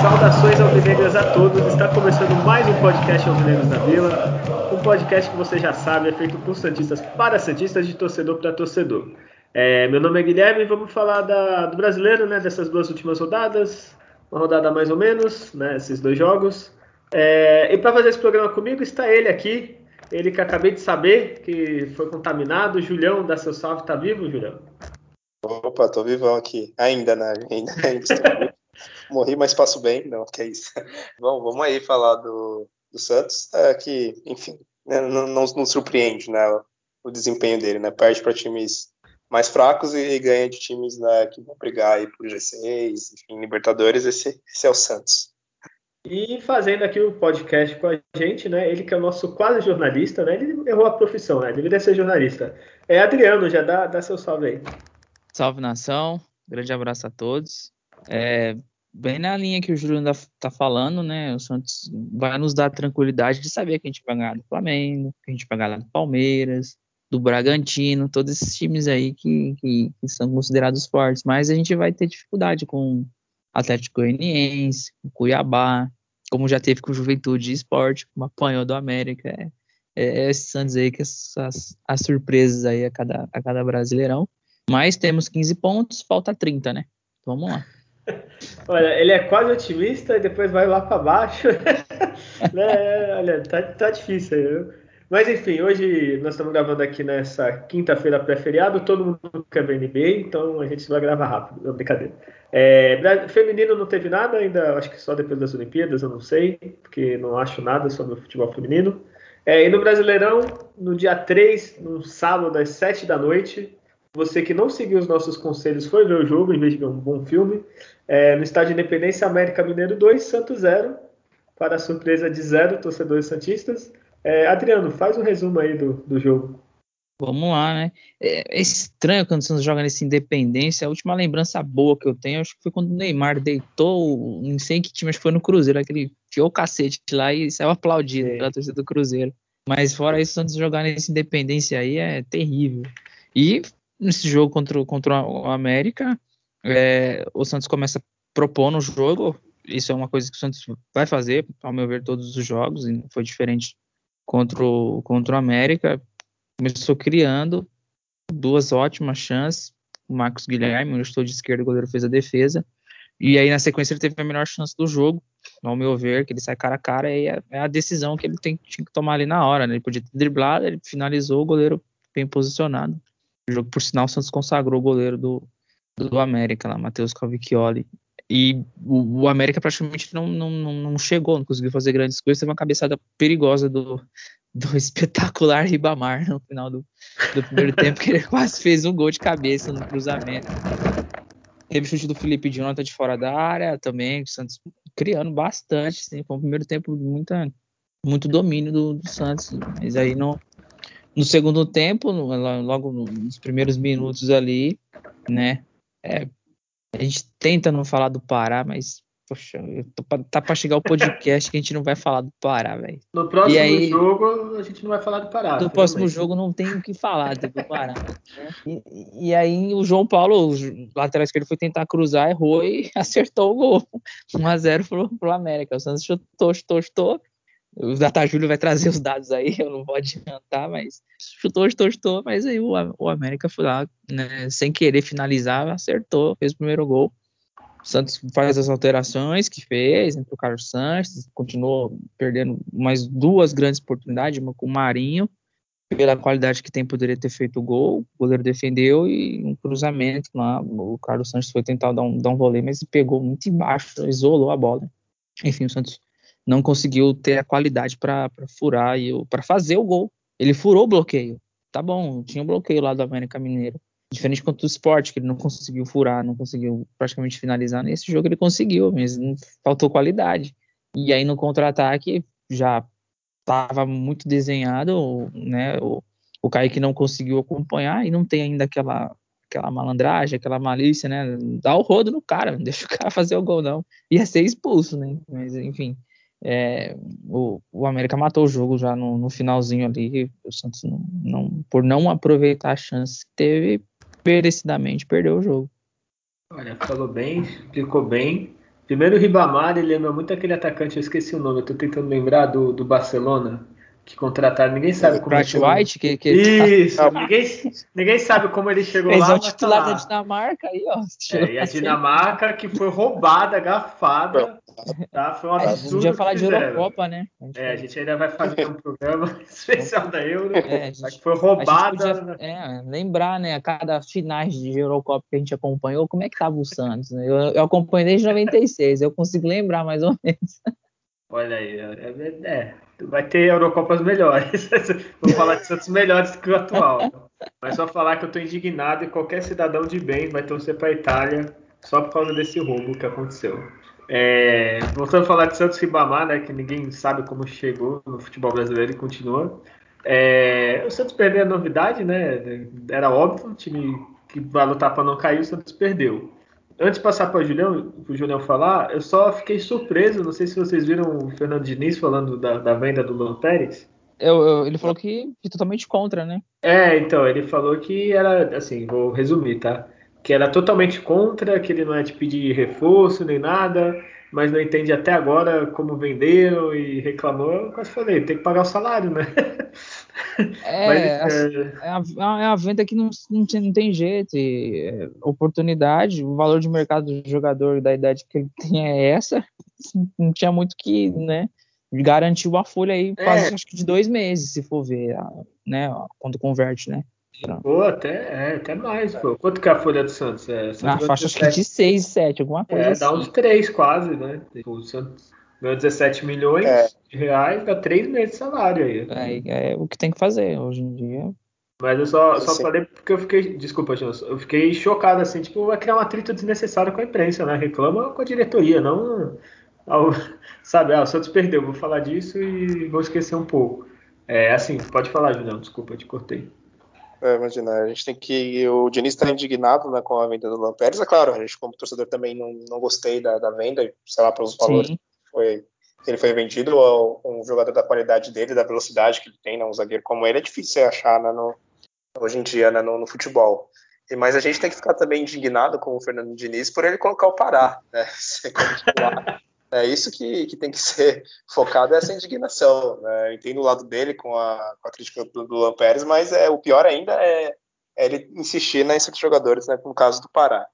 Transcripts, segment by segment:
Saudações alvinegras a todos. Está começando mais um podcast Alvinegros da Vila. Um podcast que você já sabe é feito por santistas para santistas, de torcedor para torcedor. É, meu nome é Guilherme e vamos falar da, do brasileiro, né? Dessas duas últimas rodadas, uma rodada mais ou menos, né? Esses dois jogos. É, e para fazer esse programa comigo está ele aqui, ele que acabei de saber que foi contaminado. Julião, dá seu salve, tá vivo, Julião? Opa, tô vivão aqui. Ainda, né? Ainda, ainda Morri, mas passo bem. Não, que é isso. Bom, vamos aí falar do, do Santos, é, que, enfim, né, não, não, não, surpreende né, o desempenho dele, né? Perde para times mais fracos e, ganha de times né, que vão brigar aí por G6, enfim, Libertadores. Esse, esse é o Santos. E fazendo aqui o podcast com a gente, né? Ele que é o nosso quase jornalista, né? Ele errou a profissão, né? Deveria ser jornalista. É Adriano, já dá, dá seu salve aí. Salve nação, grande abraço a todos. É, bem na linha que o Júlio ainda tá falando, né? O Santos vai nos dar a tranquilidade de saber que a gente vai ganhar do Flamengo, que a gente vai ganhar do Palmeiras, do Bragantino, todos esses times aí que, que, que são considerados fortes. Mas a gente vai ter dificuldade com Atlético Goianiense, com Cuiabá, como já teve com Juventude e Esporte, como apanhou do América. É, é esses Santos aí que as, as surpresas aí a cada, a cada brasileirão. Mas temos 15 pontos, falta 30, né? Vamos lá. Olha, ele é quase otimista e depois vai lá para baixo. né? Olha, tá, tá difícil aí. Mas enfim, hoje nós estamos gravando aqui nessa quinta-feira pré-feriado, todo mundo quer ver NBA, então a gente vai gravar rápido, não, brincadeira. É, feminino não teve nada ainda, acho que só depois das Olimpíadas, eu não sei, porque não acho nada sobre o futebol feminino. É, e no Brasileirão, no dia 3, no sábado, às 7 da noite, você que não seguiu os nossos conselhos foi ver o jogo em vez de ver um bom filme. É, no estádio Independência, América Mineiro 2, Santos 0, para a surpresa de zero torcedores santistas. É, Adriano, faz um resumo aí do, do jogo. Vamos lá, né? É, é, estranho quando o Santos joga nesse Independência. A última lembrança boa que eu tenho, acho que foi quando o Neymar deitou, não sei que time, acho que foi no Cruzeiro, aquele enfiou o cacete lá e saiu aplaudido é. pela torcida do Cruzeiro. Mas fora isso, o Santos jogar nesse Independência aí é terrível. E nesse jogo contra, contra o América, é, o Santos começa propondo o jogo. Isso é uma coisa que o Santos vai fazer, ao meu ver, todos os jogos, e foi diferente contra o, contra o América. Começou criando duas ótimas chances. O Marcos Guilherme, onde estou de esquerda, o goleiro fez a defesa. E aí, na sequência, ele teve a melhor chance do jogo, ao meu ver, que ele sai cara a cara, e é, é a decisão que ele tem, tinha que tomar ali na hora. Né? Ele podia ter driblado, ele finalizou, o goleiro bem posicionado. O jogo, por sinal, o Santos consagrou o goleiro do, do América, lá, Matheus Cavicchioli. E o, o, América praticamente não, não, não chegou, não conseguiu fazer grandes coisas. Teve uma cabeçada perigosa do, do espetacular Ribamar no final do, do primeiro tempo, que ele quase fez um gol de cabeça no cruzamento. Teve chute do Felipe Jonathan de fora da área também, o Santos criando bastante. Assim, foi um primeiro tempo muita, muito domínio do, do Santos, mas aí não, no segundo tempo, logo nos primeiros minutos ali, né? É, a gente tenta não falar do Pará, mas poxa, pra, tá para chegar o podcast que a gente não vai falar do Pará, velho. No próximo aí, jogo a gente não vai falar do Pará. No próximo jogo não tem o que falar do Pará. e, e, aí o João Paulo, o lateral esquerdo, foi tentar cruzar, errou e acertou o gol. 1x0 pro, pro América. O Santos chutou, chutou, chutou. O Data Júlio vai trazer os dados aí, eu não vou adiantar, mas chutou, chutou, chutou, mas aí o, o América foi lá, né, sem querer finalizar, acertou, fez o primeiro gol. O Santos faz as alterações que fez, entre o Carlos Sanches, continuou perdendo mais duas grandes oportunidades, uma com o Marinho, pela qualidade que tem, poderia ter feito o gol, o goleiro defendeu e um cruzamento lá, o Carlos Sanches foi tentar dar um, dar um vôlei, mas pegou muito embaixo, isolou a bola. Enfim, o Santos não conseguiu ter a qualidade para furar e para fazer o gol. Ele furou o bloqueio. Tá bom, tinha um bloqueio lá do América Mineiro. Diferente quanto o esporte, que ele não conseguiu furar, não conseguiu praticamente finalizar. Nesse jogo ele conseguiu, mas faltou qualidade. E aí no contra-ataque já estava muito desenhado, né? O, o Kaique não conseguiu acompanhar e não tem ainda aquela, aquela malandragem, aquela malícia, né? Dá o rodo no cara, não deixa o cara fazer o gol, não. Ia ser expulso, né? Mas, enfim, é, o, o América matou o jogo já no, no finalzinho ali. O Santos, não, não, por não aproveitar a chance que teve, merecidamente perdeu o jogo. Olha, falou bem, explicou bem. Primeiro o Ribamar, ele lembra muito aquele atacante, eu esqueci o nome, eu tô tentando lembrar do, do Barcelona que contrataram, ninguém sabe o como Pratt ele White, que, que Isso, tá... ninguém, ninguém sabe como ele chegou Fez lá. É o titular da Dinamarca aí, ó. É, e a Dinamarca que foi roubada, gafada, tá? Foi um absurdo. A gente falar de Eurocopa, né? A é, a gente ainda vai fazer um programa especial da Euro, é, a gente, que foi roubada. Podia, é, lembrar, né, a cada finais de Eurocopa que a gente acompanhou, como é que tava o Santos, né? Eu, eu acompanhei desde 96, eu consigo lembrar mais ou menos. Olha aí, é, é, vai ter Eurocopas melhores. Vou falar de Santos melhores que o atual. Mas só falar que eu estou indignado e qualquer cidadão de bem vai torcer para a Itália só por causa desse roubo que aconteceu. É, voltando a falar de Santos Ribamar, né, que ninguém sabe como chegou no futebol brasileiro e continua. É, o Santos perdeu a novidade, né? Era óbvio, o time que vai lutar para não cair, o Santos perdeu antes de passar para o Julião, o Julião falar, eu só fiquei surpreso. Não sei se vocês viram o Fernando Diniz falando da, da venda do Luan Pérez. Eu, eu, ele falou que, que totalmente contra, né? É, então, ele falou que era, assim, vou resumir, tá? Que era totalmente contra, que ele não é de pedir reforço nem nada, mas não entende até agora como venderam e reclamou. Eu quase falei, tem que pagar o salário, né? É, mas, é... É, a, é a venda que não, não, tem, não tem jeito. E, é, oportunidade, o valor de mercado do jogador da idade que ele tem é essa. Não tinha muito que, né? Garantiu a folha aí quase é. acho que de dois meses, se for ver, né? Quando converte, né? Pô, até, é, até mais, pô. Quanto que é a folha do Santos? É, Na faixa acho que de 6, 7, alguma coisa é, assim. dá uns 3 quase, né? Tipo, o Santos ganhou 17 milhões é. de reais, dá 3 meses de salário aí. É, é, o que tem que fazer hoje em dia. Mas eu só, só falei porque eu fiquei. Desculpa, Jonas. Eu fiquei chocado, assim, tipo, vai criar um atrito desnecessário com a imprensa, né? Reclama com a diretoria, não. Ao, sabe, ah, o Santos perdeu, vou falar disso e vou esquecer um pouco. É assim, pode falar, Julião, desculpa, eu te cortei. É, imagina, a gente tem que. O Diniz está indignado né, com a venda do Lampérez. É claro, a gente, como torcedor, também não, não gostei da, da venda, sei lá, pelos valores que foi, ele foi vendido. Um jogador da qualidade dele, da velocidade que ele tem, né, um zagueiro como ele, é difícil achar né, no, hoje em dia né, no, no, futebol. E, mas a gente tem que ficar também indignado com o Fernando Diniz por ele colocar o Pará, né? É isso que, que tem que ser focado, é essa indignação. Né? Entendo o lado dele com a, com a crítica do, do mas é, o pior ainda é, é ele insistir nesses jogadores, né, no caso do Pará.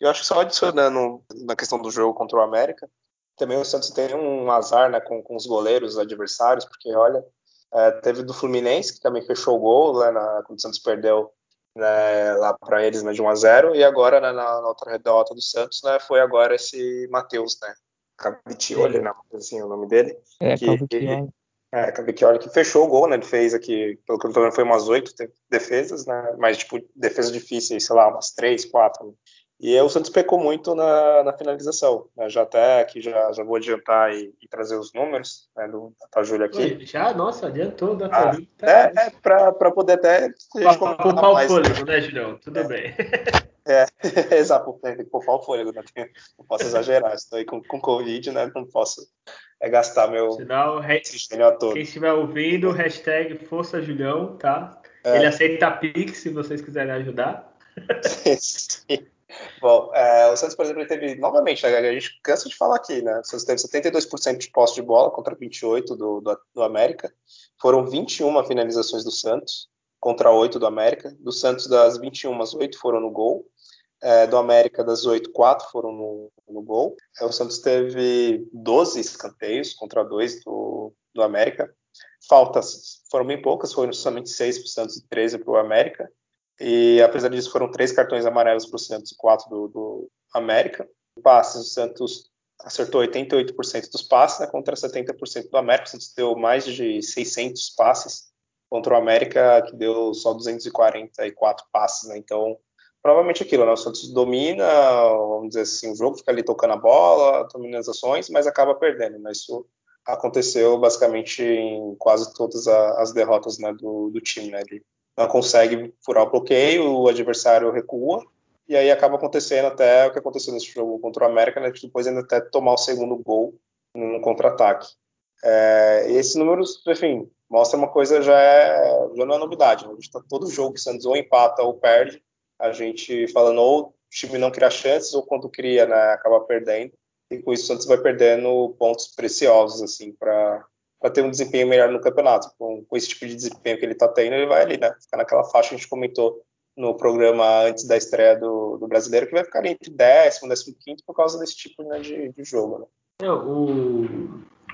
Eu acho que só adicionando na questão do jogo contra o América, também o Santos tem um azar né, com, com os goleiros adversários, porque olha, é, teve do Fluminense, que também fechou o gol né, na, quando o Santos perdeu né, lá para eles né, de 1 a 0 e agora né, na, na, outra derrota do Santos né, foi agora esse Matheus, né, Cavicchioli, não, assim, o nome dele. É, que, Cavicchioli. É, Cavicchioli que fechou o gol, né? Ele fez aqui, pelo que eu tô vendo, foi umas oito defesas, né? Mas, tipo, defesas difíceis, sei lá, umas três, quatro. Né? E o Santos pecou muito na, na finalização. Né? Já até aqui já, já vou adiantar e, e trazer os números né, do da Júlia aqui. já, nossa, adiantou da ah, tá É, é para poder até. Para poupar o fôlego, né, Julião? Tudo é. bem. É, exato, tem que poupar o fôlego, né? Não posso exagerar, estou aí com, com Covid, né? Não posso é, gastar meu Sinal, todo. Quem estiver ouvindo, hashtag Força Julião, tá? É. Ele aceita Pix se vocês quiserem ajudar. Sim. Bom, é, o Santos, por exemplo, teve, novamente, né, a gente cansa de falar aqui, né? O Santos teve 72% de posse de bola contra 28% do, do, do América. Foram 21 finalizações do Santos contra 8 do América. Do Santos, das 21, 8 foram no gol. É, do América, das 8, 4 foram no, no gol. É, o Santos teve 12 escanteios contra 2 do, do América. Faltas foram bem poucas, foram somente 6 para o Santos e 13 para o América. E apesar disso, foram três cartões amarelos para o Santos e 4 do, do América. Passes, o Santos acertou 88% dos passes né, contra 70% do América. O Santos deu mais de 600 passes contra o América, que deu só 244 passes, né? Então, provavelmente aquilo, né? O Santos domina, vamos dizer assim, o jogo fica ali tocando a bola, domina as ações, mas acaba perdendo, né? Isso aconteceu basicamente em quase todas as derrotas né, do, do time, né? Ele não consegue furar o bloqueio, o adversário recua, e aí acaba acontecendo até o que aconteceu nesse jogo contra o América, né, depois ainda até tomar o segundo gol no contra-ataque. É, esses números, enfim, mostra uma coisa já, é, já não é novidade. Né? Tá todo jogo que o Santos ou empata ou perde, a gente falando ou o time não cria chances ou quando cria, né, acaba perdendo. E com isso o Santos vai perdendo pontos preciosos assim para ter um desempenho melhor no campeonato. Com, com esse tipo de desempenho que ele está tendo, ele vai ali, né, ficar naquela faixa que a gente comentou no programa antes da estreia do, do brasileiro, que vai ficar entre décimo, décimo quinto por causa desse tipo né, de, de jogo. Né? É, o,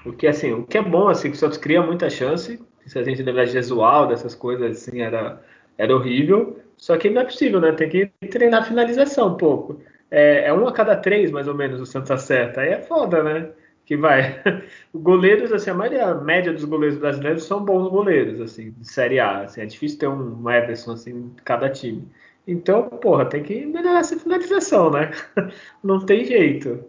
o que assim, o que é bom assim, que o Santos cria muita chance. Se a gente lembrar de Jesual, dessas coisas assim, era, era horrível. Só que não é possível, né? Tem que treinar a finalização um pouco. É, é um a cada três, mais ou menos, o Santos acerta. Aí é foda, né? Que vai. goleiros, assim, a, maioria, a média dos goleiros brasileiros são bons goleiros, assim, de Série A. Assim, é difícil ter um Everson, assim, em cada time. Então, porra, tem que melhorar essa finalização, né? Não tem jeito.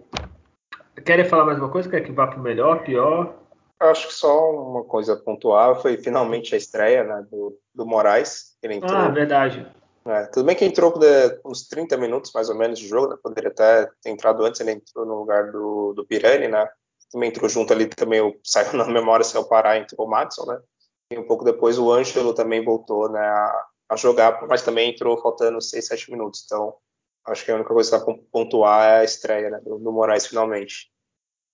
Querem falar mais uma coisa? Quer que vá para o melhor, pior? Acho que só uma coisa pontual foi finalmente a estreia né, do, do Moraes. Ele entrou, ah, verdade. É, tudo bem que entrou com uns 30 minutos mais ou menos de jogo, né, poderia até ter entrado antes, ele entrou no lugar do, do Pirani, né? Também entrou junto ali também, o, saiu na memória, se é o Pará, entrou o Madison, né? E um pouco depois o Ângelo também voltou né, a, a jogar, mas também entrou faltando 6, 7 minutos. Então, acho que a única coisa que dá pontuar é a estreia né, do, do Moraes finalmente.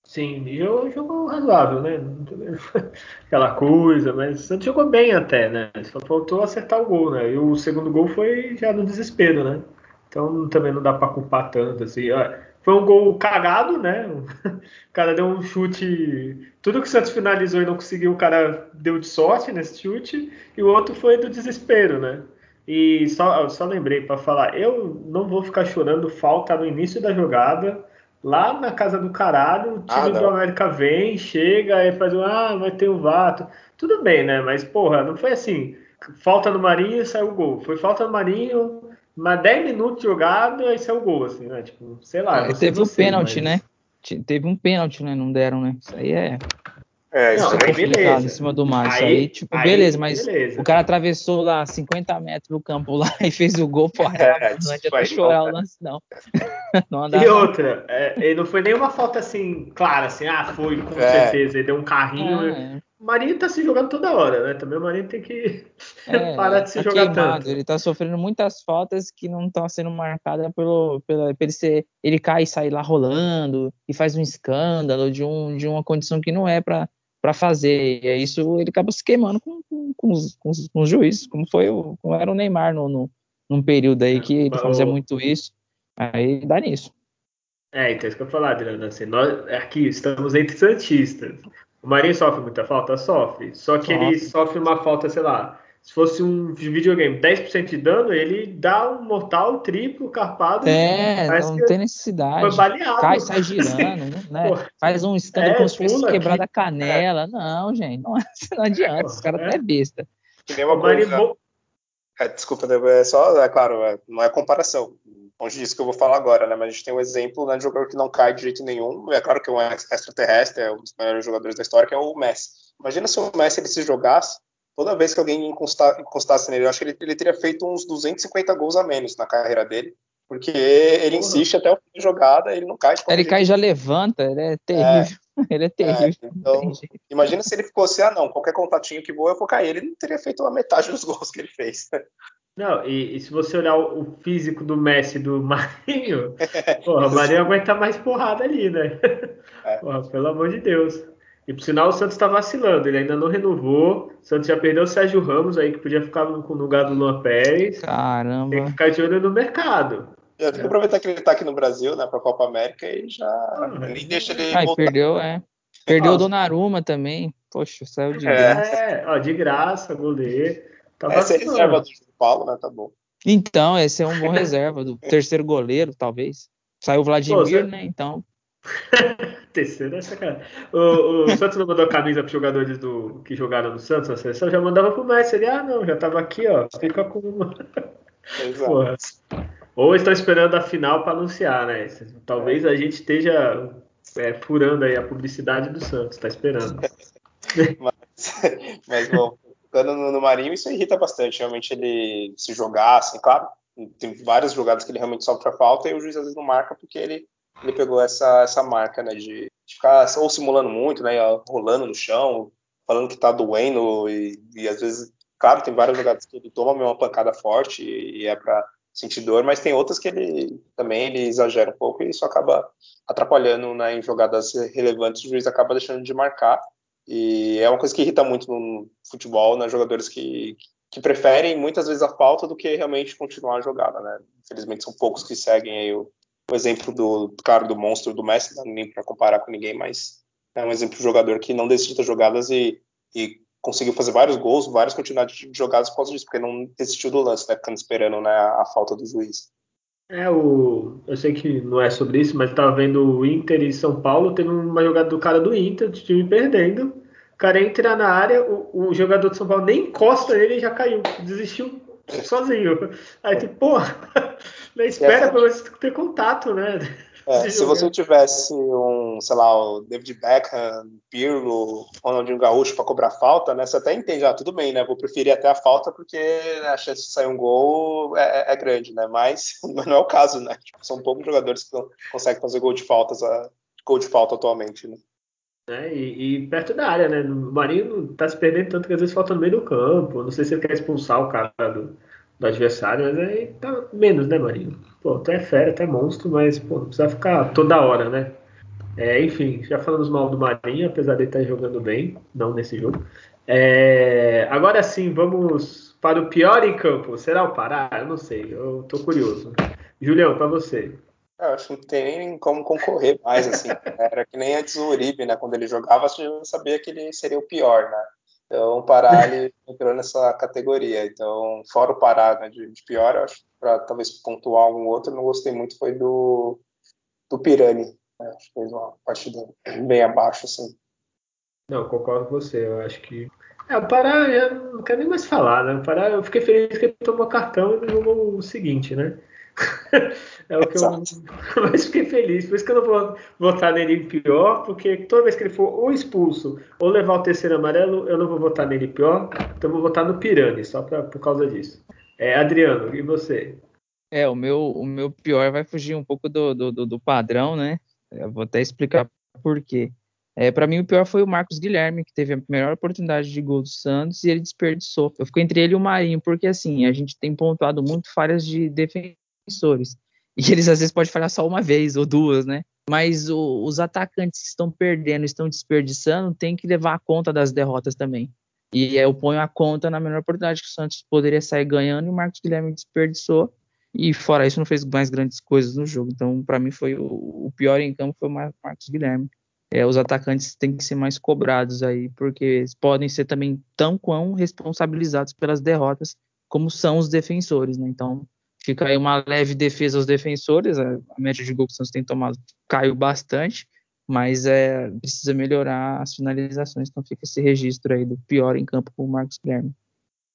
Sim, jogou, jogou razoável, né? Aquela coisa, mas o Santos jogou bem até, né? Só faltou acertar o gol, né? E o segundo gol foi já no desespero, né? Então também não dá para culpar tanto, assim. Foi um gol cagado, né? O cara deu um chute. Tudo que o Santos finalizou e não conseguiu, o cara deu de sorte nesse chute. E o outro foi do desespero, né? E só, só lembrei para falar, eu não vou ficar chorando falta no início da jogada Lá na casa do caralho, o time ah, do América vem, chega e faz um, ah, vai ter o Vato. Tudo bem, né? Mas, porra, não foi assim. Falta no Marinho e saiu o gol. Foi falta no Marinho, mas 10 minutos jogado e saiu o gol, assim, né? Tipo, sei lá. É, teve um pênalti, mas... né? Teve um pênalti, né? Não deram, né? Isso aí é. É, isso não, aí beleza. em cima do mar. Aí, aí tipo, aí, beleza, mas beleza. o cara atravessou lá 50 metros do campo lá e fez o gol, porra, é, não adianta chorar o lance, não. não e outra, é, não foi nenhuma falta assim, clara, assim, ah, foi, com é. certeza, ele deu um carrinho. É. O Marinho tá se jogando toda hora, né? Também o Marinho tem que é, parar de se tá jogar queimado. tanto. Ele tá sofrendo muitas faltas que não estão sendo marcadas pelo, pelo, pelo ele ser. Ele cai e sai lá rolando e faz um escândalo de, um, de uma condição que não é para para fazer. E é isso ele acaba se queimando com, com, com, os, com, os, com os juízes, como foi o, como era o Neymar no, no, num período aí que ele fazia muito isso. Aí dá nisso. É, então é isso que eu falar, Adriano. Assim, nós aqui estamos entre Santistas. O Marinho sofre muita falta? Sofre. Só que sofre. ele sofre uma falta, sei lá, se fosse um videogame 10% de dano, ele dá um mortal triplo carpado. É, não tem necessidade. Foi baleado. Cai, sai girando, né? Pô, Faz um stand é, como se fosse quebrar a canela. É. Não, gente, não, não adianta. Os caras é. é besta. Que nem uma coisa... É, desculpa, é só, é claro, é, não é comparação. Longe disso que eu vou falar agora, né? Mas a gente tem um exemplo né, de jogador que não cai de jeito nenhum. É claro que é um extraterrestre, é um dos melhores jogadores da história, que é o Messi. Imagina se o Messi ele se jogasse toda vez que alguém encostasse nele, eu acho que ele, ele, teria feito uns 250 gols a menos na carreira dele, porque ele insiste até o fim da jogada, ele não cai. Ele cai e já levanta, ele é terrível. É, ele é terrível. É, então, imagina se ele fosse, ah não, qualquer contatinho que voa eu vou cair, ele não teria feito a metade dos gols que ele fez. Não, e, e se você olhar o, o, físico do Messi do Marinho, porra, o Marinho aguenta mais porrada ali, né? É. Porra, pelo amor de Deus. E por sinal o Santos está vacilando, ele ainda não renovou. O Santos já perdeu o Sérgio Ramos aí, que podia ficar no, lugar do Luan Pérez. Caramba. Tem que ficar de olho no mercado. Eu tenho que aproveitar que ele está aqui no Brasil, né, para a Copa América e já ah, nem deixa ele. Ah, perdeu, é. Perdeu o Donnarumma também. Poxa, saiu de é. graça. É, ó, de graça, goleiro. Tá Essa é reserva do Paulo, né? Tá bom. Então, esse é um bom reserva do terceiro goleiro, talvez. Saiu o Vladimir, Pô, né? Então. Terceiro é sacanagem. O, o Santos não mandou camisa para jogadores do, que jogaram no Santos na seleção, já mandava pro Messi. Ele, ah, não, já tava aqui, ó, fica com uma. Ou estão esperando a final para anunciar, né? Talvez a gente esteja é, furando aí a publicidade do Santos, tá esperando. mas, mas bom, tocando no, no Marinho, isso irrita bastante. Realmente ele se jogar, assim, claro, tem várias jogadas que ele realmente sofre a falta e o juiz às vezes não marca porque ele, ele pegou essa, essa marca, né, de, de ficar ou simulando muito, né, rolando no chão, falando que tá doendo e, e às vezes, claro, tem várias jogadas que ele toma uma pancada forte e, e é para sentir dor, mas tem outras que ele também ele exagera um pouco e isso acaba atrapalhando né, em jogadas relevantes, o juiz acaba deixando de marcar e é uma coisa que irrita muito no futebol, né, jogadores que, que preferem muitas vezes a falta do que realmente continuar a jogada, né? Infelizmente são poucos que seguem aí o, o exemplo do, claro, do monstro do Messi, não nem para comparar com ninguém, mas é um exemplo de jogador que não desistiu das jogadas e, e conseguiu fazer vários gols, várias continuidades de jogadas por causa disso, porque não desistiu do lance, né? Ficando esperando né, a falta do juiz. É, o, eu sei que não é sobre isso, mas estava vendo o Inter e São Paulo, teve uma jogada do cara do Inter, do time perdendo. O cara entra na área, o, o jogador de São Paulo nem encosta nele e já caiu, desistiu sozinho. Aí, tipo, não espera pra você ter contato, né? É, se você tivesse um, sei lá, o David Beckham, Pirlo, Ronaldinho Gaúcho para cobrar falta, né? Você até entende, ah, tudo bem, né? Vou preferir até a falta porque a chance de sair um gol é, é, é grande, né? Mas, mas, não é o caso, né? Tipo, são poucos jogadores que conseguem fazer gol de faltas, gol de falta atualmente, né? É, e, e, perto da área, né? O Marinho tá se perdendo tanto que às vezes falta no meio do campo. Não sei se ele quer expulsar o cara do, do adversário, mas aí tá menos, né, Marinho? Pô, tu é fera, tu é monstro, mas pô, não precisa ficar toda hora, né? É, enfim, já falamos mal do Marinho, apesar de ele estar tá jogando bem, não nesse jogo. É, agora sim, vamos para o pior em campo. Será o Pará? Eu não sei, eu tô curioso. Julião, para você. Eu acho que não tem nem como concorrer mais, assim. Era que nem antes o Uribe, né? Quando ele jogava, você já sabia que ele seria o pior, né? Então, o Pará ele entrou nessa categoria. Então, fora o Pará né, de, de, pior, eu acho para talvez pontuar algum outro, não gostei muito foi do, do Pirani. Né? Acho que fez uma partida bem abaixo, assim. Não, concordo com você. Eu acho que. É, o Pará, eu não quero nem mais falar, né? O Pará, eu fiquei feliz que ele tomou cartão e jogou o seguinte, né? é o que Exato. eu mais fiquei feliz. Por isso que eu não vou votar nele pior, porque toda vez que ele for ou expulso ou levar o terceiro amarelo, eu não vou votar nele pior. Então eu vou votar no Pirani, só pra, por causa disso. É, Adriano, e você? É, o meu, o meu pior vai fugir um pouco do, do, do padrão, né? Eu vou até explicar por quê. É, para mim, o pior foi o Marcos Guilherme, que teve a melhor oportunidade de gol do Santos e ele desperdiçou. Eu fico entre ele e o Marinho, porque assim, a gente tem pontuado muito falhas de defesa defensores. E eles às vezes podem falhar só uma vez ou duas, né? Mas o, os atacantes que estão perdendo, estão desperdiçando, tem que levar a conta das derrotas também. E eu ponho a conta na menor oportunidade que o Santos poderia sair ganhando e o Marcos Guilherme desperdiçou. E fora isso, não fez mais grandes coisas no jogo. Então, para mim, foi o, o, pior em campo foi o Marcos Guilherme. É, os atacantes têm que ser mais cobrados aí, porque eles podem ser também tão quão responsabilizados pelas derrotas como são os defensores, né? Então, Fica aí uma leve defesa aos defensores. A, média de gol que o Santos tem tomado caiu bastante, mas é, precisa melhorar as finalizações. Então fica esse registro aí do pior em campo com o Marcos Guilherme.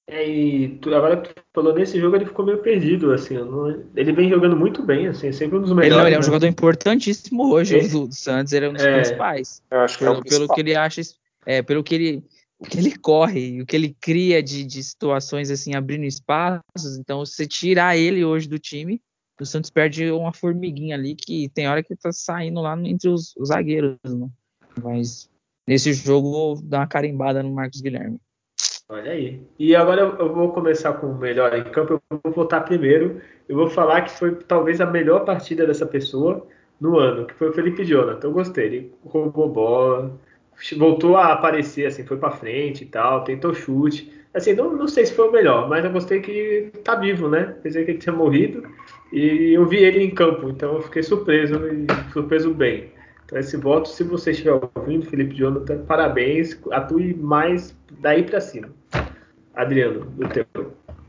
É, e tu, agora que tu falou nesse jogo, ele ficou meio perdido, assim, não, ele vem jogando muito bem, assim, é sempre um dos melhores. Ele, não, ele é um né? jogador importantíssimo hoje do, do, Santos, ele é um dos é, principais. Eu acho que pelo, é o pelo que ele acha, é, pelo que ele o que ele corre, o que ele cria de, de situações assim, abrindo espaços. Então, você tirar ele hoje do time, o Santos perde uma formiguinha ali que tem hora que tá saindo lá entre os, os zagueiros, né? Mas nesse jogo dá uma carimbada no Marcos Guilherme. Olha aí. E agora eu vou começar com o melhor em campo. Eu vou votar primeiro. Eu vou falar que foi talvez a melhor partida dessa pessoa no ano, que foi o Felipe Jonathan. Eu gostei. Ele roubou bola, voltou a aparecer, assim, foi para frente e tal, tentou chute. Assim, não, não sei se foi o melhor, mas eu gostei que tá vivo, né? Pensei que ele tinha morrido e eu vi ele em campo, então eu fiquei surpreso e surpreso bem. Então esse voto, se você estiver ouvindo, Felipe Jonathan, parabéns, atue mais daí para cima. Adriano, do teu.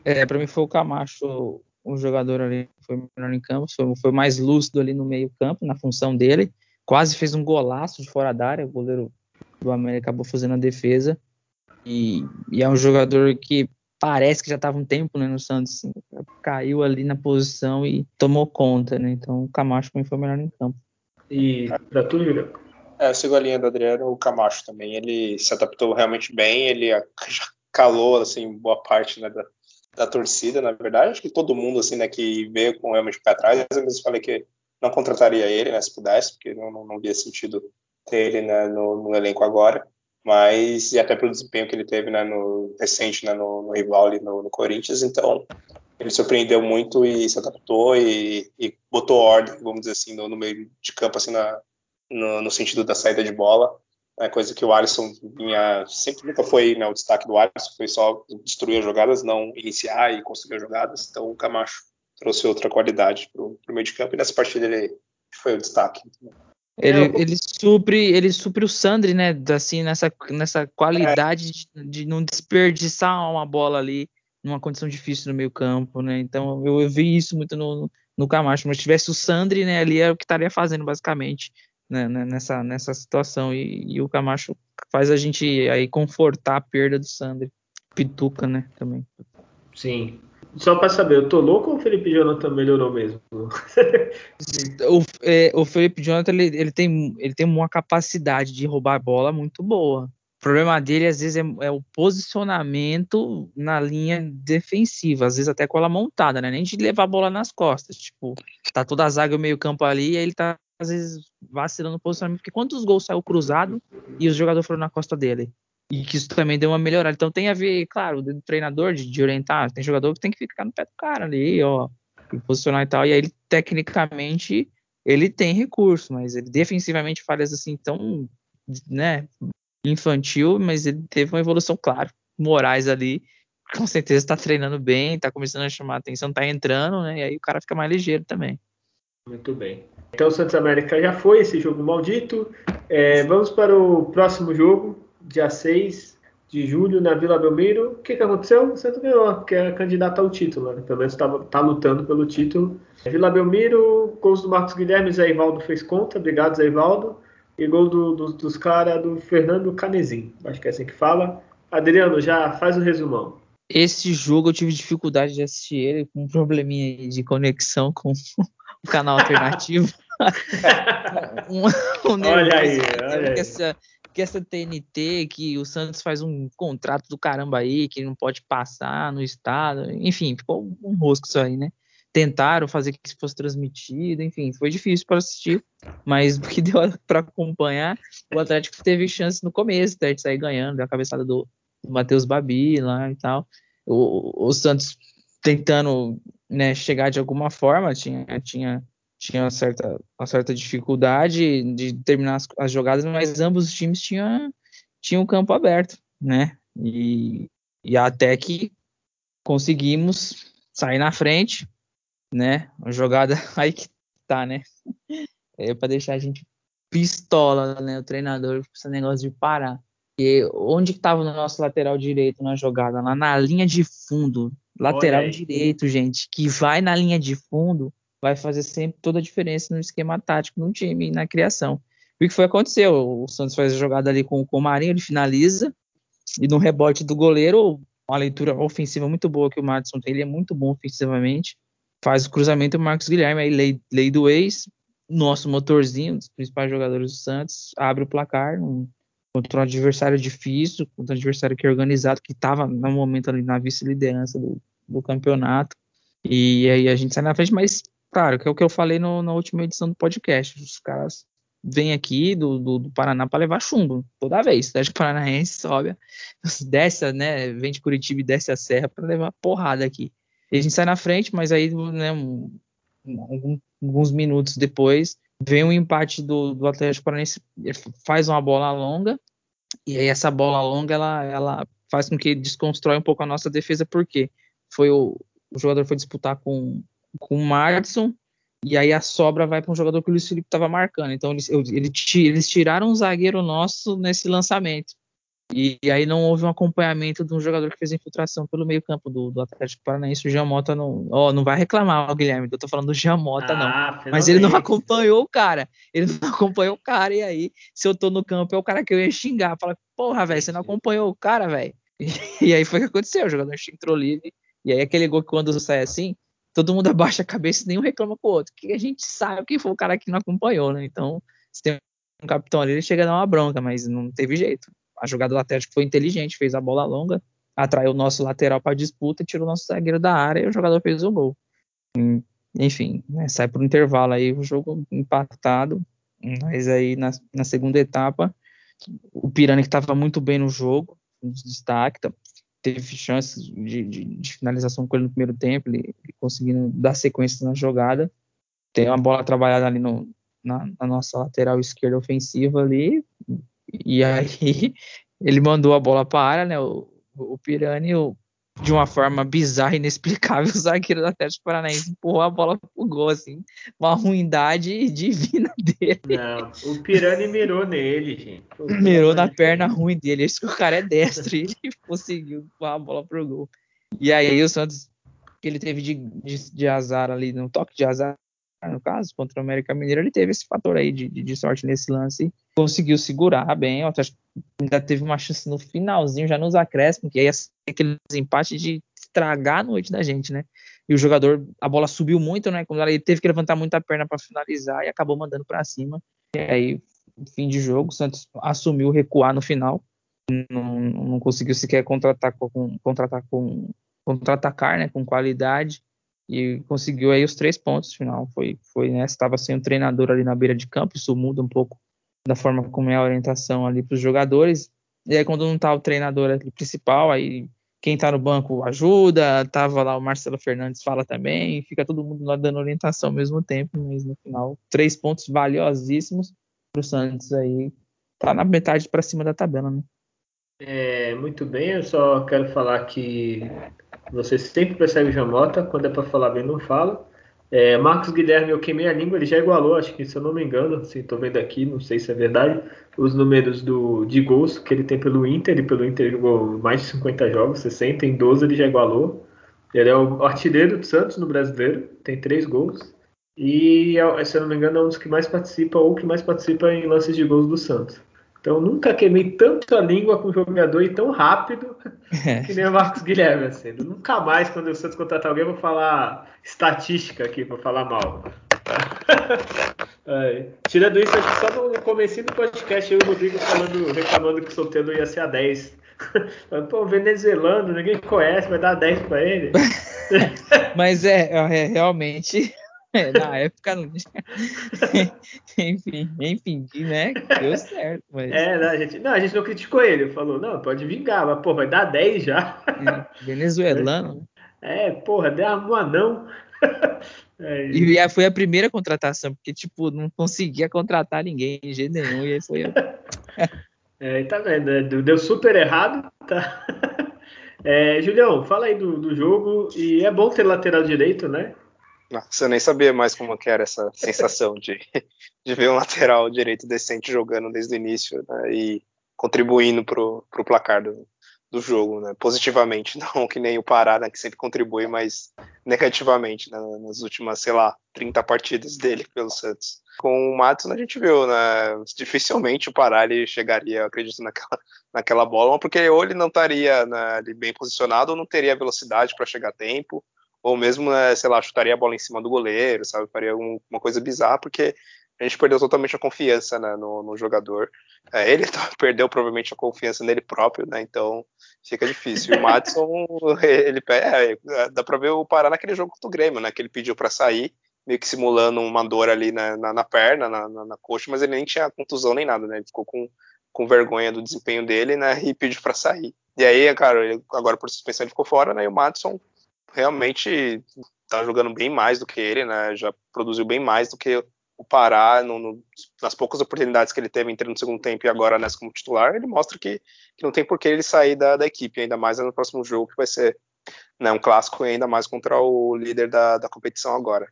É, para mim foi o Camacho, um jogador ali foi melhor em campo, foi, foi mais lúcido ali no meio campo, na função dele. Quase fez um golaço de fora da área, o goleiro do América acabou fazendo a defesa. E, e, é um jogador que parece que já estava um tempo né, no Santos. Assim, caiu ali na posição e tomou conta, né? Então o Camacho foi o melhor em campo. E para tu, É, eu sigo a linha do Adriano, o Camacho também. Ele se adaptou realmente bem, ele já calou assim boa parte né, da, da torcida, na verdade. Acho que todo mundo assim, né, que veio com o Elmer de pé atrás, eu mesmo falei que não contrataria ele, né, se pudesse, porque não, não, não via sentido ter né, no, no, elenco agora. Mas, e até pelo desempenho que ele teve né, no recente né, no, no rival no, no Corinthians, então ele surpreendeu muito e se adaptou e, e botou ordem, vamos dizer assim, no, no, meio de campo, assim, na, no, sentido da saída de bola é coisa que o Alisson vinha, sempre nunca foi né, o destaque do Alisson, foi só destruir as jogadas, não iniciar e construir as jogadas. Então o Camacho trouxe outra qualidade para o meio de campo e nessa partida ele foi o destaque. Ele, é, ele supre ele supre o Sandri, né? Assim, nessa, nessa qualidade é. de, de, não desperdiçar uma bola ali numa condição difícil no meio campo, né? Então eu, eu vi isso muito no, no Camacho. Mas se tivesse o Sandri, né, ali é o que estaria fazendo basicamente né, né, nessa, nessa situação. E, e, o Camacho faz a gente aí confortar a perda do Sandri. Pituca, né, também. Sim. Só para saber, eu tô louco ou o Felipe Jonathan melhorou mesmo? o, é, o Felipe Jonathan ele, ele, tem, ele tem uma capacidade de roubar a bola muito boa. O problema dele, às vezes, é, é, o posicionamento na linha defensiva, às vezes até com ela montada, né? Nem de levar a bola nas costas. Tipo, tá toda a zaga e o meio-campo ali, e aí ele tá às vezes vacilando no posicionamento, porque quantos gols saiu cruzado e os jogadores foram na costa dele? E que isso também deu uma melhorada. Então tem a ver, claro, do treinador de, de orientar. Tem jogador que tem que ficar no pé do cara ali, ó, e posicionar e tal. E aí ele, tecnicamente, ele tem recurso, mas ele defensivamente falhas assim tão, né, infantil, mas ele teve uma evolução, claro. Moraes ali, com certeza está treinando bem, está começando a chamar a atenção, está entrando, né? E aí o cara fica mais ligeiro também. Muito bem. Então o Santos América já foi esse jogo maldito. É, vamos para o próximo jogo, dia 6 de julho, na Vila Belmiro. O que, que aconteceu? O Santos ganhou, porque é candidato ao título, né? Pelo menos está tá lutando pelo título. Vila Belmiro, gols do Marcos Guilherme, Zé Ivaldo fez conta. Obrigado, Zé Ivaldo. E gol do, do, dos caras do Fernando Canezin. Acho que é assim que fala. Adriano, já faz o resumão. Esse jogo eu tive dificuldade de assistir ele, com um probleminha de conexão com o canal alternativo. um, um olha aí, olha aí. Essa, que essa TNT, que o Santos faz um contrato do caramba aí, que não pode passar no estado, enfim, ficou um rosco isso aí, né? Tentaram fazer que isso fosse transmitido, enfim, foi difícil para assistir, mas o que deu para acompanhar, o Atlético teve chance no começo né, de sair ganhando, a cabeçada do, do Matheus Babi lá e tal. O, o Santos tentando né, chegar de alguma forma, tinha, tinha tinha uma certa, uma certa dificuldade de terminar as, as jogadas, mas ambos os times tinham, tinham o campo aberto, né? E, e até que conseguimos sair na frente, né? Uma jogada aí que tá, né? É para deixar a gente pistola, né? O treinador com esse negócio de parar. E onde que tava o nosso lateral direito na jogada? Lá na linha de fundo. Lateral direito, gente, que vai na linha de fundo vai fazer sempre toda a diferença no esquema tático no time e na criação. O que foi aconteceu? O Santos faz a jogada ali com, o Marinho, ele finaliza, e no rebote do goleiro, uma leitura ofensiva muito boa que o Madison tem, ele é muito bom ofensivamente, faz o cruzamento o Marcos Guilherme, aí lei, lei do ex, nosso motorzinho, um dos principais jogadores do Santos, abre o placar um, contra um adversário difícil, contra um adversário que é organizado, que estava no momento ali na vice-liderança do, do campeonato, e aí a gente sai na frente, mas Claro, que é o que eu falei no, na última edição do podcast. Os caras vêm aqui do, do, do Paraná para levar chumbo toda vez. Atlético Paranaense sobe, desce, né? Vem de Curitiba e desce a serra para levar porrada aqui. E a gente sai na frente, mas aí, né, um, um, alguns minutos depois, vem um empate do, do Atlético Paranaense, faz uma bola longa, e aí essa bola longa ela, ela faz com que desconstrói um pouco a nossa defesa, porque foi o, o jogador foi disputar com com o Madison, e aí a sobra vai para um jogador que o Luiz Felipe estava marcando. Então eles, eles tiraram um zagueiro nosso nesse lançamento. E, e, aí não houve um acompanhamento de um jogador que fez infiltração pelo meio campo do, do Atlético Paranaense. O Giamota não. Ó, não vai reclamar, ó, Guilherme. Eu tô falando do Giamota, ah, não. Mas ele não acompanhou o cara. Ele não acompanhou o cara. E aí, se eu tô no campo, é o cara que eu ia xingar. Fala, porra, velho, você não acompanhou o cara, velho. E, e, aí foi o que aconteceu. O jogador entrou livre. E aí aquele gol que quando sai assim, todo mundo abaixa a cabeça e nenhum reclama com o outro. Que a gente sabe que foi o cara que não acompanhou, né? Então, se tem um capitão ali, ele chega a dar uma bronca, mas não teve jeito. A jogada do Atlético foi inteligente, fez a bola longa, atraiu o nosso lateral para disputa, tirou o nosso zagueiro da área e o jogador fez o gol. Enfim, né, sai para o intervalo aí, o jogo empatado, mas aí na, na segunda etapa, o Pirani que estava muito bem no jogo, destaque, tá, teve chances de, de, de, finalização com ele no primeiro tempo, ele, ele conseguindo dar sequência na jogada, tem uma bola trabalhada ali no, na, na, nossa lateral esquerda ofensiva ali, e aí ele mandou a bola para a área, né, o, o Pirani, o, de uma forma bizarra, inexplicável, o zagueiro do Atlético Paranaense empurrou a bola pro gol, assim, uma ruindade divina dele. Não, o Pirani mirou nele, gente. mirou na perna ruim dele, esse que o cara é destro e ele conseguiu empurrar a bola pro gol. E aí o Santos, que ele teve de, de, de azar ali, no toque de azar, no caso, contra o América Mineiro, ele teve esse fator aí de, de, de sorte nesse lance, conseguiu segurar bem, o Atlético ainda teve uma chance no finalzinho, já nos acréscimos, que aí aquele empate de estragar a noite da gente, né? E o jogador, a bola subiu muito, né? Quando ele teve que levantar muita perna para finalizar e acabou mandando para cima. E aí, fim de jogo, o Santos assumiu recuar no final, não, não conseguiu sequer contra-atacar com, contra-atacar com, contra-atacar, né? Com qualidade e conseguiu aí os três pontos final. Foi, foi né? Estava sem o treinador ali na beira de campo, isso muda um pouco da forma como é a orientação ali para os jogadores. E aí, quando não tá o treinador principal, aí quem tá no banco ajuda, tava lá o Marcelo Fernandes fala também, fica todo mundo lá dando orientação ao mesmo tempo, mas no final, três pontos valiosíssimos pro Santos aí, tá na metade para cima da tabela, né? É, muito bem, eu só quero falar que você sempre percebe o Jamota, quando é para falar bem não fala. É, Marcos Guilherme, eu queimei a língua, ele já igualou, acho que se eu não me engano, assim, tô vendo aqui, não sei se é verdade, os números do, de gols que ele tem pelo Inter, e pelo Inter ele jogou mais de 50 jogos, 60, em 12 ele já igualou. Ele é o artilheiro do Santos no brasileiro, tem três gols. E, é, se eu não me engano, é um dos que mais participa, ou que mais participa em lances de gols do Santos. Então nunca queimei tanto a língua com um jogador e tão rápido é. que nem o Marcos Guilherme. Assim. Nunca mais, quando o Santos contratar alguém, vou falar estatística aqui para falar mal. É. Tirando isso, acho que só no começo do podcast eu e o Rodrigo falando, reclamando que o solteiro ia ser a 10. Pô, venezuelano, ninguém conhece, vai dar 10 para ele. Mas é, é realmente é, na época não enfim, enfim, né? Deu certo. Mas... É, não a, gente, não, a gente não criticou ele. Falou, não, pode vingar, mas, pô, vai dar 10 já. É, venezuelano. É, porra, deu um anão. É, e foi a primeira contratação, porque, tipo, não conseguia contratar ninguém de jeito nenhum. E aí foi. é, tá vendo? Né? Deu super errado, tá? É, Julião, fala aí do, do jogo. E é bom ter lateral direito, né? Nossa, eu nem sabia mais como era essa sensação de, de ver um lateral direito decente jogando desde o início né, e contribuindo pro, pro placar do, do jogo, né, positivamente, não que nem o Pará, né, que sempre contribui, mas negativamente né, nas últimas, sei lá, 30 partidas dele pelo Santos. Com o Matos a gente viu, né, dificilmente o Pará ele chegaria, acredito, naquela, naquela bola, porque ou ele não estaria né, bem posicionado ou não teria velocidade para chegar a tempo, ou mesmo, né, sei lá, chutaria a bola em cima do goleiro, sabe? Faria uma coisa bizarra, porque a gente perdeu totalmente a confiança né, no, no, jogador. É, ele perdeu provavelmente a confiança nele próprio, né? Então fica difícil. E o Madison, ele é, é, dá pra ver o Pará naquele jogo contra o Grêmio, né? Que ele pediu para sair, meio que simulando uma dor ali na, na, na perna, na, na, na, coxa, mas ele nem tinha contusão nem nada, né? Ele ficou com, com vergonha do desempenho dele, né? E pediu para sair. E aí, cara, ele, agora por suspensão ele ficou fora, né? E o Madison realmente está jogando bem mais do que ele, né? Já produziu bem mais do que o Pará no, no, nas poucas oportunidades que ele teve entrando no segundo tempo e agora nessa como titular, ele mostra que, que não tem por que ele sair da, da, equipe, ainda mais no próximo jogo que vai ser né, um clássico ainda mais contra o líder da, da competição agora.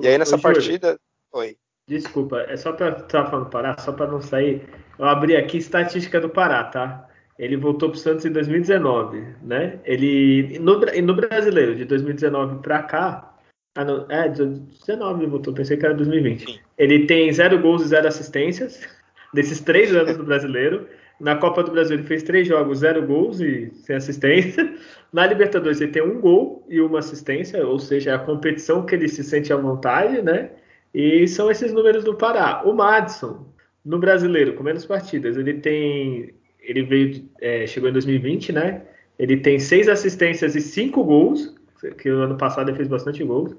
E aí nessa partida. Oi. Desculpa, é só para estar falando Pará, só para não sair. Eu abri aqui estatística do Pará, tá? Ele voltou para o Santos em 2019, né? Ele no, no brasileiro de 2019 para cá, ah, não, é 2019 ele voltou, pensei que era 2020. Ele tem zero gols e zero assistências desses três anos do brasileiro. Na Copa do Brasil ele fez três jogos, zero gols e sem assistência. Na Libertadores ele tem um gol e uma assistência, ou seja, é a competição que ele se sente à vontade, né? E são esses números do Pará. O Madison, no brasileiro, com menos partidas, ele tem ele veio, é, chegou em 2020, né? Ele tem seis assistências e cinco gols, que o ano passado ele fez bastante gols.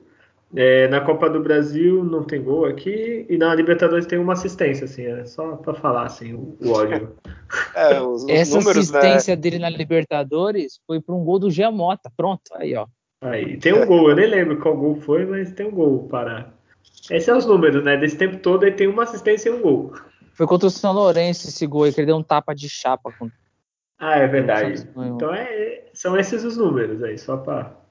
É, na Copa do Brasil não tem gol aqui e na Libertadores tem uma assistência, assim, é só para falar assim o, o ódio. É, os, os Essa números, né? assistência né? dele na Libertadores foi para um gol do Giamota, pronto, aí ó. Aí tem um gol, eu nem lembro qual gol foi, mas tem um gol para. Esses são os números, né? Desse tempo todo ele tem uma assistência e um gol. Foi contra o São Lourenço esse gol aí, que ele deu um tapa de chapa. Ah, é verdade. Então é, são esses os números aí, só para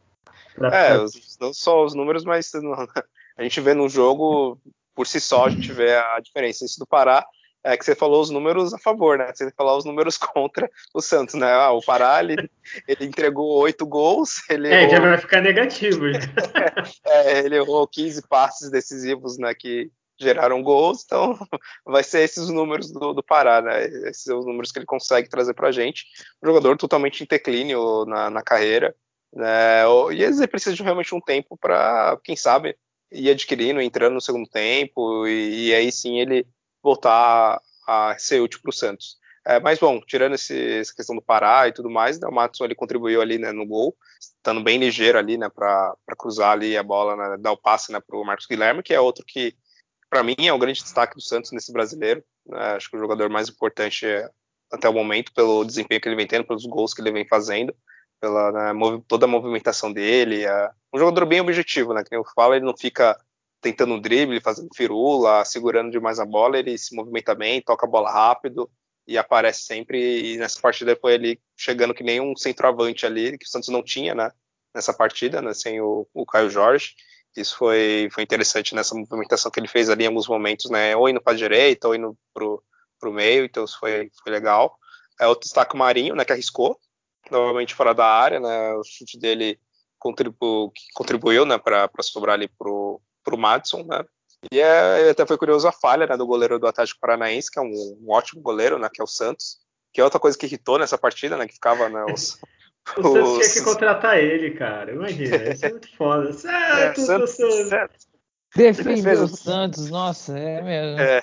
é, os, não só os números, mas a gente vê no jogo, por si só, a gente vê a diferença. Isso do Pará é que você falou os números a favor, né? Você falou os números contra o Santos, né? Ah, o Pará, ele, ele entregou oito gols. Ele é, errou... já vai ficar negativo. é, ele errou 15 passes decisivos, né? Que geraram gols, então vai ser esses os números do, do Pará, né? Esses são os números que ele consegue trazer pra gente. Um jogador totalmente em declínio na, na carreira. Né? E eles precisam realmente um tempo para, quem sabe, ir adquirindo, entrando no segundo tempo, e, e aí sim ele voltar a ser útil para o Santos. É, mas bom, tirando esse, essa questão do Pará e tudo mais, né, o Matson ele contribuiu ali né, no gol, estando bem ligeiro ali, né, para cruzar ali a bola, né, dar o passe né, para o Marcos Guilherme, que é outro que, para mim, é o grande destaque do Santos nesse brasileiro. Né, acho que o jogador mais importante até o momento, pelo desempenho que ele vem tendo, pelos gols que ele vem fazendo pela né, toda a movimentação dele. É um jogador bem objetivo, né? Que eu falo, ele não fica tentando um drible, fazendo firula, segurando demais a bola, ele se movimenta bem, toca a bola rápido e aparece sempre. E nessa partida foi ele chegando que nem um centroavante ali, que o Santos não tinha, né? Nessa partida, né? Sem o, o Caio Jorge. Isso foi, foi interessante nessa movimentação que ele fez ali em alguns momentos, né? Ou indo para a direita, ou indo para o meio, então isso foi, foi legal. É o destaque Marinho, né? Que arriscou, novamente fora da área, né? O chute dele contribu contribuiu, né, para sobrar ali pro, pro Madison, né? E é, até foi curioso a falha né, do goleiro do Atlético Paranaense, que é um, um, ótimo goleiro, né, que é o Santos, que é outra coisa que irritou nessa partida, né, que ficava, né, os, o Santos os... tinha que contratar ele, cara. Imagina, isso é muito foda. Certo, é, Santos, Santos. Defendeu o Santos, nossa, é mesmo. É.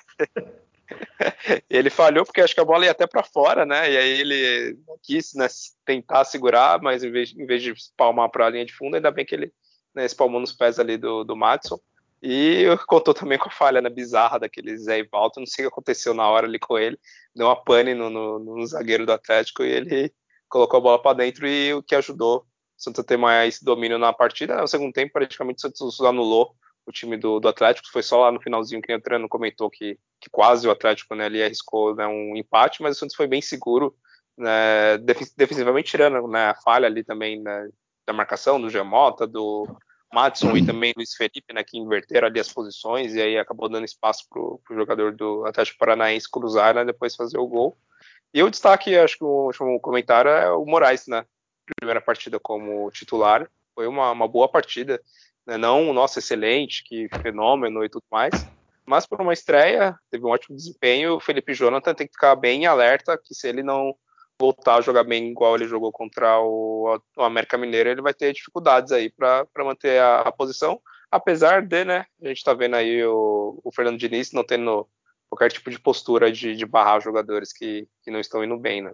ele falhou porque acho que a bola ia até para fora, né? E aí ele quis né, tentar segurar, mas em vez, em vez de palmar para a linha de fundo, ainda bem que ele né, espalmou nos pés ali do, do Madison. E contou também com a falha né, bizarra daquele Zé Ivalto, não sei o que aconteceu na hora ali com ele, deu uma pane no, no, no zagueiro do Atlético e ele colocou a bola para dentro e o que ajudou o Santos a ter mais domínio na partida. No segundo tempo, praticamente o Santos anulou o time do, do Atlético, foi só lá no finalzinho que o treino comentou que, que quase o Atlético né, ali arriscou né, um empate, mas o Santos foi bem seguro, né, defensivamente tirando né, a falha ali também né, da marcação do Gemota, do Madison e também Luiz Felipe, né, que inverteram ali as posições e aí acabou dando espaço para o jogador do Atlético Paranaense cruzar, né, depois fazer o gol. E o destaque, acho que o último comentário é o Moraes, né, primeira partida como titular, foi uma, uma boa partida, né? não, nossa, excelente, que fenômeno e tudo mais, mas por uma estreia, teve um ótimo desempenho, o Felipe Jonathan tem que ficar bem alerta, que se ele não voltar a jogar bem igual ele jogou contra o, o América Mineiro, ele vai ter dificuldades aí para manter a, a, posição, apesar de, né, a gente está vendo aí o, o, Fernando Diniz não tendo qualquer tipo de postura de, de barrar jogadores que, que não estão indo bem, né.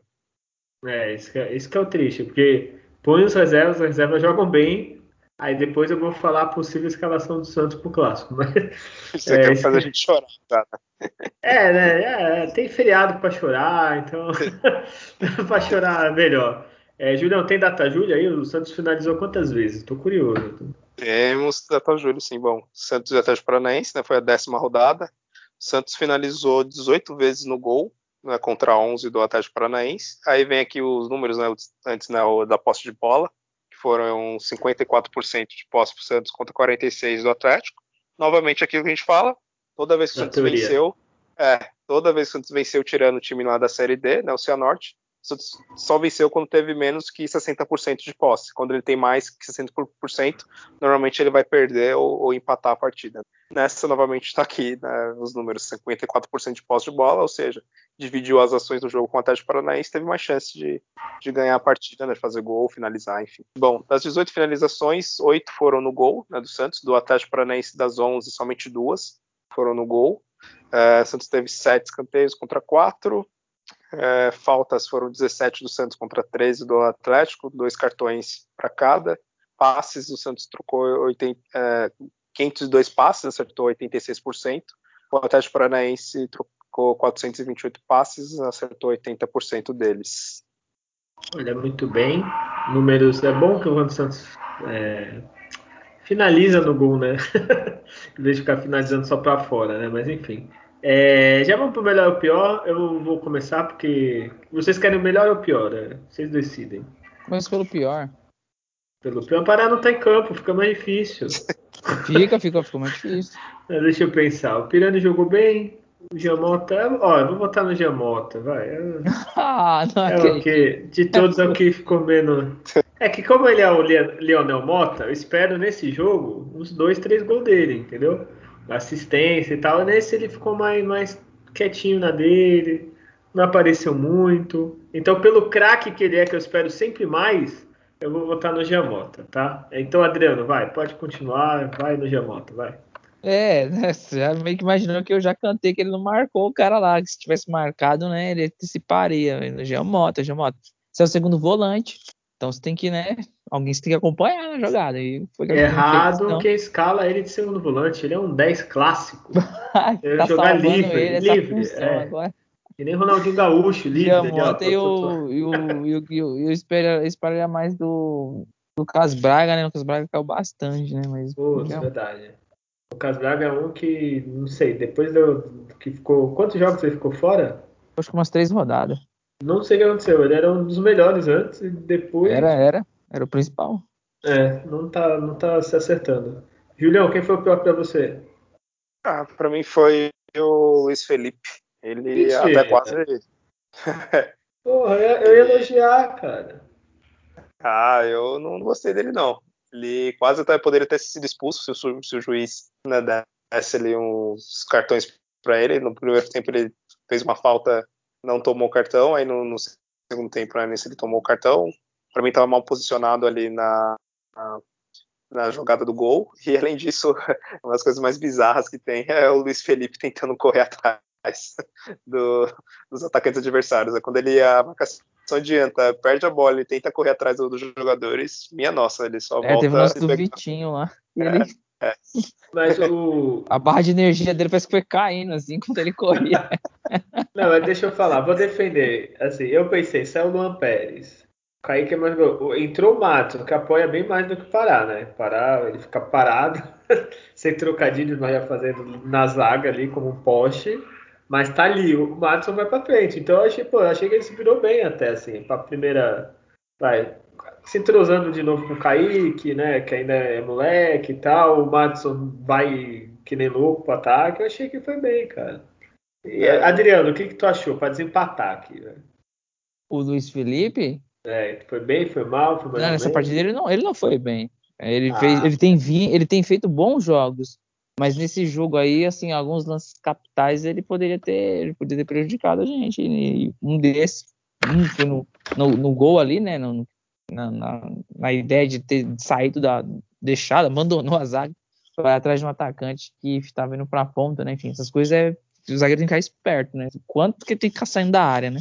É, isso que é, isso que é o triste, porque põe os reservas, as reservas jogam bem, Aí depois eu vou falar a possível escalação do Santos pro clássico. Mas, Isso é, quer fazer a gente chorar, tá? É, né? É, tem feriado para chorar, então para chorar melhor. É, Julião, tem data Júlia aí? O Santos finalizou quantas vezes? Tô curioso. Temos data Júlia, sim. Bom, Santos e Atlético Paranaense, né? Foi a décima rodada. Santos finalizou 18 vezes no gol, né, contra 11 do Atlético Paranaense. Aí vem aqui os números, né, antes né, da posse de bola foram 54% de posse para o Santos contra 46% do Atlético. Novamente aquilo que a gente fala, toda vez que o Santos teoria. venceu, é, toda vez que o Santos venceu tirando o time lá da Série D, né, o Cianorte, só venceu quando teve menos que 60% de posse. Quando ele tem mais que 60%, normalmente ele vai perder ou, ou empatar a partida. Nessa, novamente, está aqui né, os números: 54% de posse de bola, ou seja, dividiu as ações do jogo com o Atlético Paranaense, teve mais chance de, de ganhar a partida, né, fazer gol, finalizar, enfim. Bom, das 18 finalizações, 8 foram no gol né, do Santos, do Atlético Paranaense das 11, somente duas foram no gol. Uh, Santos teve 7 escanteios contra 4, É, faltas foram 17 do Santos contra 13 do Atlético, dois cartões para cada. Passes, o Santos trocou 80, é, 502 passes, acertou 86%. O Atlético Paranaense trocou 428 passes, acertou 80% deles. Olha, muito bem. Números. É bom que o Santos é, finaliza no gol, né? em vez de ficar finalizando só para fora, né? Mas enfim. É, já vamos para o melhor ou pior. Eu vou começar porque vocês querem o melhor ou o pior? Né? Vocês decidem. Começa pelo pior. Pelo pior, parar não tá em campo, fica mais difícil. Fica, fica, fica mais difícil. Deixa eu pensar. O Pirani jogou bem. O Giamota. Ó, eu vou votar no Giamota, vai. É, ah, não é o que. De todos é o que ficou menos. É que como ele é o Leonel Mota, eu espero nesse jogo uns dois, três gols dele, entendeu? Assistência e tal. Nesse ele ficou mais, mais quietinho na dele, não apareceu muito. Então, pelo craque que ele é, que eu espero sempre mais, eu vou votar no Giamota, tá? Então, Adriano, vai, pode continuar, vai no Giamota, vai. É, né, já meio que imaginou que eu já cantei que ele não marcou o cara lá, que se tivesse marcado, né, ele anteciparia no Giamota, Giamota. Você é o segundo volante, então você tem que, né? Alguém tem que acompanhar na jogada. E foi Errado fez, que escala ele de segundo volante. Ele é um 10 clássico. ele tá jogar livre, ele, livre. É. Agora. Que nem Ronaldinho Gaúcho, livre. Diamante e o, e o, e o, e o, espelho, mais do Lucas Braga, né? O Lucas Braga caiu bastante, né? Mas, Pô, é verdade. O Lucas Braga é um que, não sei, depois do, que ficou. Quantos jogos ele ficou fora? Acho que umas três rodadas. Não sei o que aconteceu. Ele era um dos melhores antes e depois. Era, era. Era o principal. É, não tá, não tá se acertando. Julião, quem foi o pior pra você? Ah, pra mim foi o Luiz Felipe. Ele até quase. Porra, eu ia elogiar, cara. Ah, eu não gostei dele, não. Ele quase até poderia ter sido expulso se o, se o juiz né, desse ali uns cartões para ele. No primeiro tempo ele fez uma falta não tomou cartão, aí no, no segundo tempo né, nesse ele tomou o cartão. Para mim estava mal posicionado ali na, na, na, jogada do gol. E além disso, uma das coisas mais bizarras que tem é o Luiz Felipe tentando correr atrás do, dos atacantes adversários. É quando ele a marcação adianta, perde a bola e tenta correr atrás dos jogadores, minha nossa, ele só é, volta. Teve o lance do Vitinho lá. É. Ele é. Mas o... A barra de energia dele parece que foi caindo, assim, quando ele corria. Não, mas deixa eu falar, vou defender. Assim, eu pensei, saiu o Luan Pérez. Kaique é mais gol. Entrou o Matos, que apoia bem mais do que parar, né? Parar, ele fica parado, sem trocadilhos, mas ia fazendo na zaga ali, como um poste. Mas tá ali, o Matos vai pra frente. Então eu achei, pô, eu achei que ele se virou bem até, assim, pra primeira. Vai, se entrosando de novo com o Kaique, né? Que ainda é moleque e tal. O Madison vai que nem louco pro ataque. Eu achei que foi bem, cara. E, é. Adriano, o que, que tu achou para desempatar aqui? Né? O Luiz Felipe? É, foi bem, foi mal, foi Não, nessa partida ele não, ele não foi bem. Ele, ah. fez, ele, tem vi, ele tem feito bons jogos. Mas nesse jogo aí, assim, alguns lances capitais ele poderia ter, ele poderia ter prejudicado a gente. E um desses, um foi no, no, no gol ali, né? No, na, na, na, ideia de ter saído da. deixado, abandonou a zaga, foi atrás de um atacante que estava indo para a ponta, né? Enfim, essas coisas é. O zagueiro tem que ficar esperto, né? Quanto que tem que ficar saindo da área, né?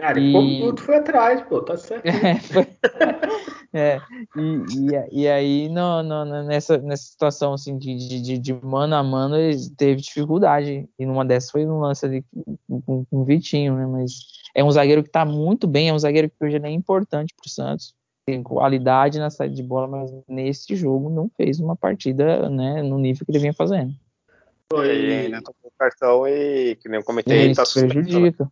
Cara, e... como foi atrás, pô, tá certo. É, foi... é e, e, e, aí no, no, nessa, nessa situação assim de, de, de, mano a mano ele teve dificuldade. E numa dessas foi um lance ali com, com o Vitinho, né? Mas é um zagueiro que tá muito bem, é um zagueiro que hoje é importante pro Santos. Tem qualidade na saída de bola, mas nesse jogo não fez uma partida né, no nível que ele vinha fazendo. Foi, ainda tomou cartão e, que nem eu comentei, ele tá prejudica.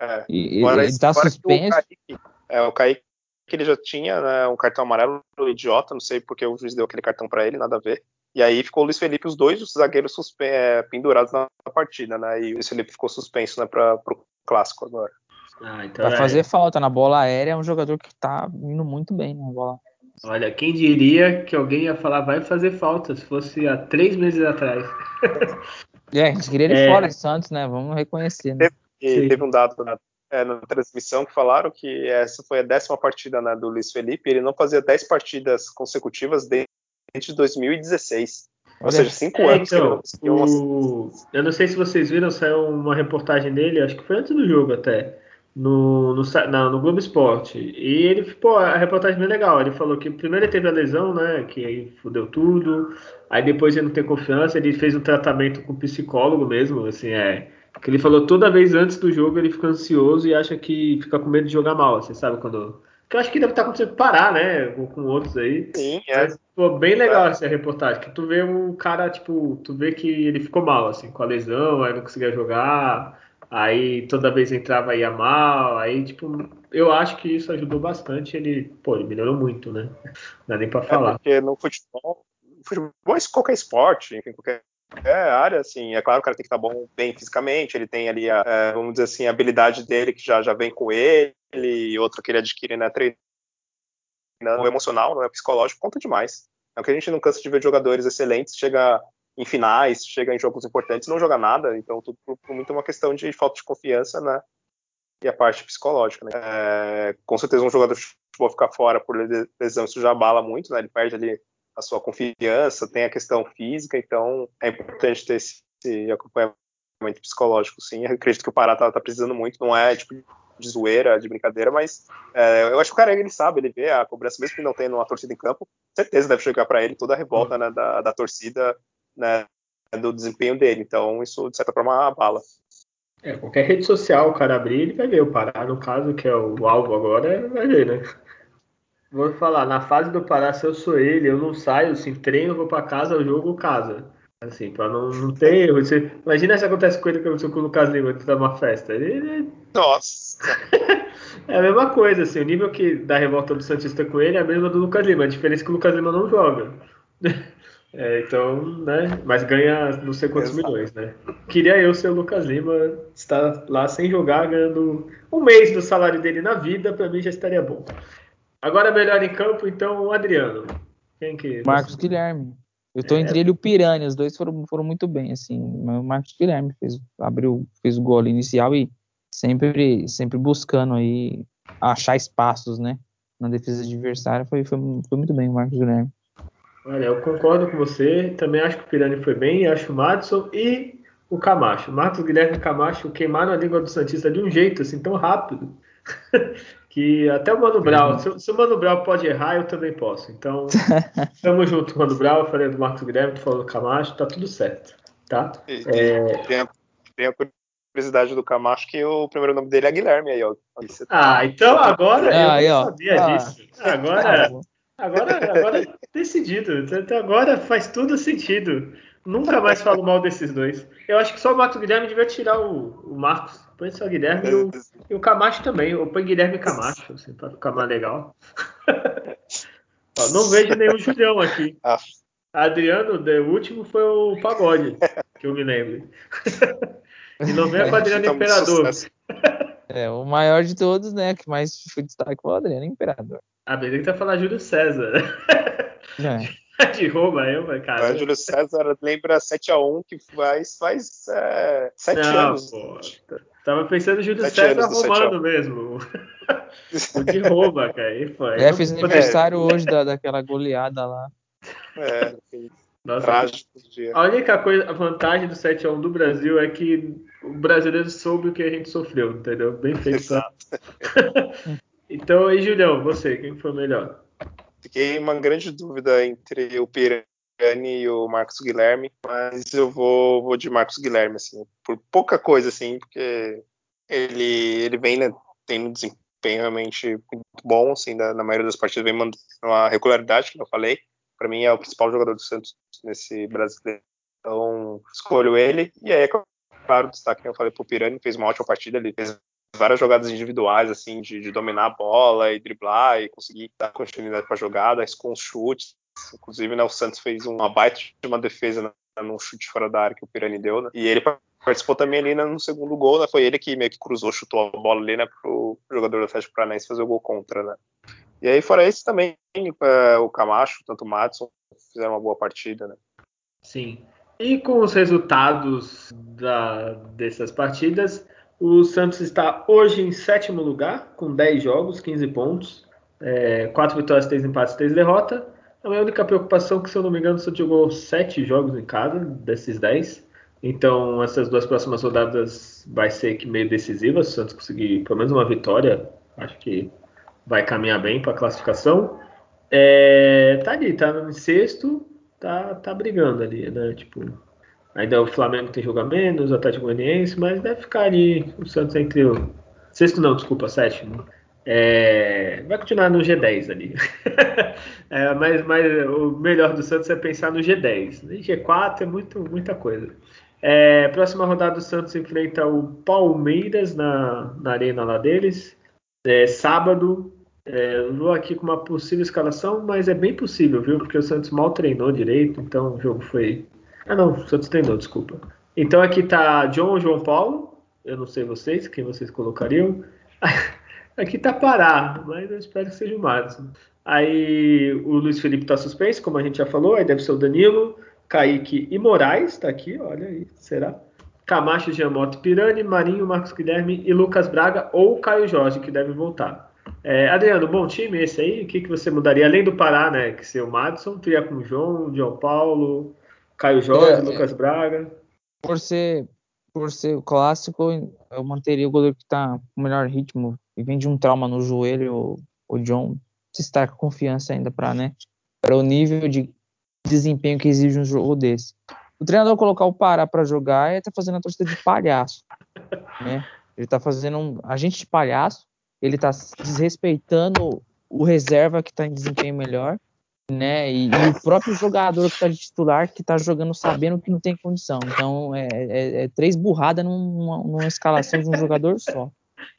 É. E, Agora, ele tá suspenso. O Kaique, é, o Kaique que ele já tinha né, um cartão amarelo idiota, não sei porque o juiz deu aquele cartão para ele, nada a ver. E aí ficou o Luiz Felipe, os dois os zagueiros é, pendurados na partida, né? E o Luiz Felipe ficou suspenso, né, para o clássico agora. Ah, então Vai é... fazer falta na bola aérea, é um jogador que tá indo muito bem na bola. Olha, quem diria que alguém ia falar vai fazer falta se fosse há três meses atrás. é, a gente queria ele é... fora do Santos, né? Vamos reconhecer. Né? E teve um dado na, é, na, transmissão que falaram que essa foi a décima partida né, do Luiz Felipe. Ele não fazia dez partidas consecutivas desde 2016. Ou seja, cinco é, anos. Então, o... Eu não sei se vocês viram, saiu uma reportagem dele, acho que foi antes do jogo até, no, no, no, no Globo Esporte. E ele, pô, a reportagem é bem legal. Ele falou que primeiro ele teve a lesão, né? Que aí fudeu tudo. Aí depois ele não tem confiança, ele fez um tratamento com psicólogo mesmo, assim, é. Que ele falou toda vez antes do jogo ele fica ansioso e acha que fica com medo de jogar mal, você sabe quando. Que eu acho que deve estar acontecendo parar, né? Com, com outros aí. Sim, é. Mas, pô, bem legal é. essa reportagem. Que tu vê um cara, tipo, tu vê que ele ficou mal, assim, com a lesão, aí não conseguia jogar aí toda vez entrava ia mal, aí tipo, eu acho que isso ajudou bastante, ele, pô, ele melhorou muito, né? Não dá nem para é, falar. É porque no futebol, futebol qualquer esporte, enfim, qualquer área, assim, é claro o cara tem que estar bom bem fisicamente, ele tem ali, a, é, vamos dizer assim, a habilidade dele que já, já vem com ele, e outra que ele adquire, né, treinando emocional, não é psicológico, conta demais. É o que a gente não cansa de ver jogadores excelentes, chega em finais, chega em jogos importantes, não joga nada. Então, tudo por, por muito uma questão de falta de confiança, né? E a parte psicológica, né? É, com certeza, um jogador de futebol ficar fora por lesão, isso já abala muito, né? Ele perde ali a sua confiança, tem a questão física, então é importante ter esse, esse acompanhamento psicológico, sim. Eu acredito que o Pará tá, tá precisando muito, não é tipo de zoeira, de brincadeira, mas é, eu acho que o cara ele sabe, ele vê a cobrança, mesmo que não tenha uma torcida em campo, certeza deve chegar para ele toda a revolta né, da, da torcida né, do desempenho dele. Então, isso, de certa forma, abala. É, qualquer rede social o cara abrir, ele vai ver o Pará. No caso, que é o alvo agora, vai ver, né? Vou falar, na fase do Pará, se eu sou ele, eu não saio, assim, treino, vou para casa, eu jogo casa. Assim, pra não, não ter erro. Você, imagina se acontece ele que aconteceu com o Lucas Lima, que tá numa festa. Ele, Nossa! é a mesma coisa, assim, o nível que da revolta do Santista com ele é a mesma do Lucas Lima. A diferença é que o Lucas Lima não joga. É, então, né? Mas ganha não sei quantos Exato. milhões, né? Queria eu ser o Lucas Lima, estar lá sem jogar, ganhando um mês do salário dele na vida, para mim já estaria bom. Agora melhor em campo, então o Adriano. Quem que. Marcos você... Guilherme. Eu tô é. entre ele e o Piranha, os dois foram, foram muito bem, assim. O Marcos Guilherme fez, abriu, fez o gol inicial e sempre, sempre buscando aí achar espaços, né? Na defesa adversária, foi, foi, foi muito bem o Marcos Guilherme. Olha, eu concordo com você. Também acho que o Pirani foi bem. Acho o Madison e o Camacho. Marcos Guilherme e Camacho queimaram a língua do Santista de um jeito assim tão rápido que até o Mano Brown. Uhum. Se, se, o Mano Brown pode errar, eu também posso. Então, tamo junto, Mano Brown. Eu falei do Marcos Guilherme, tu falou do Camacho, tá tudo certo. Tá? E, é... tem, a, tem a curiosidade do Camacho que o primeiro nome dele é Guilherme aí, ó. Tá... Ah, então agora ah, eu não sabia ah, disso. Agora. Tá Agora, agora é decidido. Então, agora faz tudo sentido. Nunca mais falo mal desses dois. Eu acho que só o Marcos Guilherme devia tirar o, o Marcos. Põe só o Guilherme e o, e o Camacho também. Ou põe Guilherme e Camacho, assim, pra ficar mais legal. Ó, não vejo nenhum Julião aqui. Ah. Adriano, o último foi o Pagode, que eu me lembro. e não vem com o Adriano Imperador. É, o maior de todos, né? Que mais foi destaque foi o Adriano Imperador. Ah, pensei que tá falando Júlio César. É. de Roma, eu, cara. Mas Júlio César lembra 7x1 que faz, faz é, 7 Não, anos. Pô, tava pensando em Júlio César romano mesmo. o de Roma, cara. Aí foi. É, fez aniversário hoje da, daquela goleada lá. É, Nossa, trágico dia. A única coisa, a vantagem do 7x1 do Brasil é que o brasileiro soube o que a gente sofreu, entendeu? Bem feito. Exato. Então aí, Julião, você, quem foi o melhor? Fiquei uma grande dúvida entre o Pirani e o Marcos Guilherme, mas eu vou, vou de Marcos Guilherme, assim, por pouca coisa, assim, porque ele, ele vem, né, tem um desempenho realmente muito bom, assim, na, maioria das partidas vem mandando uma regularidade, que eu falei, para mim é o principal jogador do Santos nesse brasileiro, então escolho ele, e aí, é claro, o destaque que eu falei pro Pirani, fez uma ótima partida, ele fez várias jogadas individuais, assim, de, de, dominar a bola e driblar e conseguir dar continuidade para jogadas com chutes. Inclusive, né, o Santos fez uma baita de uma defesa né, num chute fora da área que o Pirani deu, né? E ele participou também ali né, no segundo gol, né? Foi ele que meio que cruzou, chutou a bola ali, né, pro jogador do Atlético Paranaense fazer o gol contra, né? E aí, fora esse também, é, o Camacho, tanto o Madison, fizeram uma boa partida, né? Sim. E com os resultados da, dessas partidas, o Santos está hoje em sétimo lugar, com 10 jogos, 15 pontos, é, 4 vitórias, 3 empates, 3 derrotas. A minha única preocupação é que, se eu não me engano, Santos jogou 7 jogos em casa, desses 10. Então, essas duas próximas rodadas vai ser que meio decisivas. Se o Santos conseguir pelo menos uma vitória, acho que vai caminhar bem para a classificação. É, tá ali, tá no sexto, tá, tá brigando ali, né? Tipo, ainda o Flamengo tem jogo a menos, o Atlético Goianiense, mas deve ficar ali o Santos entre o. Sexto não, desculpa, sétimo. É, vai continuar no G10 ali. é, mas, mas o melhor do Santos é pensar no G10. G4 é muito, muita coisa. É, próxima rodada do Santos enfrenta o Palmeiras na, na arena lá deles. É, sábado. É, vou aqui com uma possível escalação, mas é bem possível, viu? Porque o Santos mal treinou direito, então o jogo foi. Ah, não, o Santos treinou, desculpa. Então aqui tá John ou João Paulo. Eu não sei vocês, quem vocês colocariam. Aqui tá Pará, mas eu espero que seja o Madison. Aí o Luiz Felipe tá suspenso, como a gente já falou, aí deve ser o Danilo, Kaique e Moraes, tá aqui, olha aí, será? Camacho, Giamoto, Pirani, Marinho, Marcos Guilherme e Lucas Braga ou Caio Jorge, que deve voltar. É, Adriano, bom time esse aí, o que, que você mudaria? Além do Pará, né, que ser o Madison, tu ia com o João, João Paulo, Caio Jorge, é, Lucas Braga? Por ser, por ser o clássico, eu manteria o goleiro que tá com o melhor ritmo e vem de um trauma no joelho, o, o John se está com confiança ainda para né, para o nível de desempenho que exige um jogo desse. O treinador colocar o Pará para jogar é tá fazendo a torcida de palhaço, né? Ele tá fazendo um agente de palhaço, ele tá desrespeitando o reserva que está em desempenho melhor, né? E, e, o próprio jogador que está de titular que está jogando sabendo que não tem condição. Então é, é, é três burradas numa, numa escalação de um jogador só.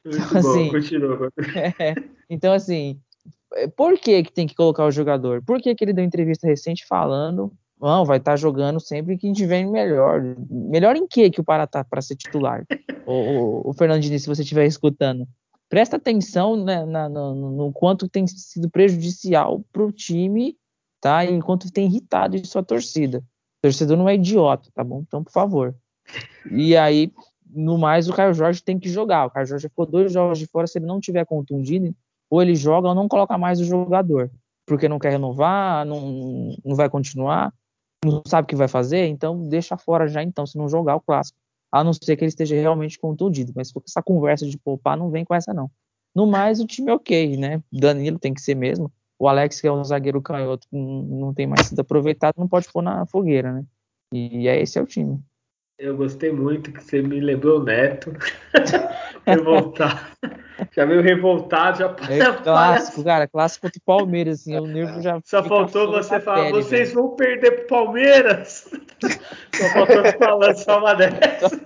Muito então, bom, assim, continua. É, então, assim, por que, que tem que colocar o jogador? Por que, que ele deu entrevista recente falando não, vai estar tá jogando sempre que tiver melhor. Melhor em que que o Pará tá para ser titular? o, o, o Fernandinho, se você estiver escutando, presta atenção né, na, no, no, quanto tem sido prejudicial para o time, tá? Enquanto tem irritado sua torcida. O torcedor não é idiota, tá bom? Então, por favor. E aí, no mais, o Caio Jorge tem que jogar. O Caio Jorge ficou dois jogos de fora. Se ele não tiver contundido, ou ele joga ou não coloca mais o jogador. Porque não quer renovar, não, não vai continuar, não sabe o que vai fazer, então deixa fora já então, se não jogar o clássico. A não ser que ele esteja realmente contundido. Mas essa conversa de poupar, não vem com essa não. No mais, o time é ok, né? Danilo tem que ser mesmo. O Alex, que é um zagueiro canhoto, não tem mais sido aproveitado, não pode pôr na fogueira, né? E é esse é o time. Eu gostei muito que você me lembrou o Neto. revoltado. Já veio revoltado, já é clássico, cara, clássico contra o Palmeiras, assim, o nervo já. Só faltou você falar, pele, vocês velho. vão perder pro Palmeiras. Só faltou falando só uma dessa.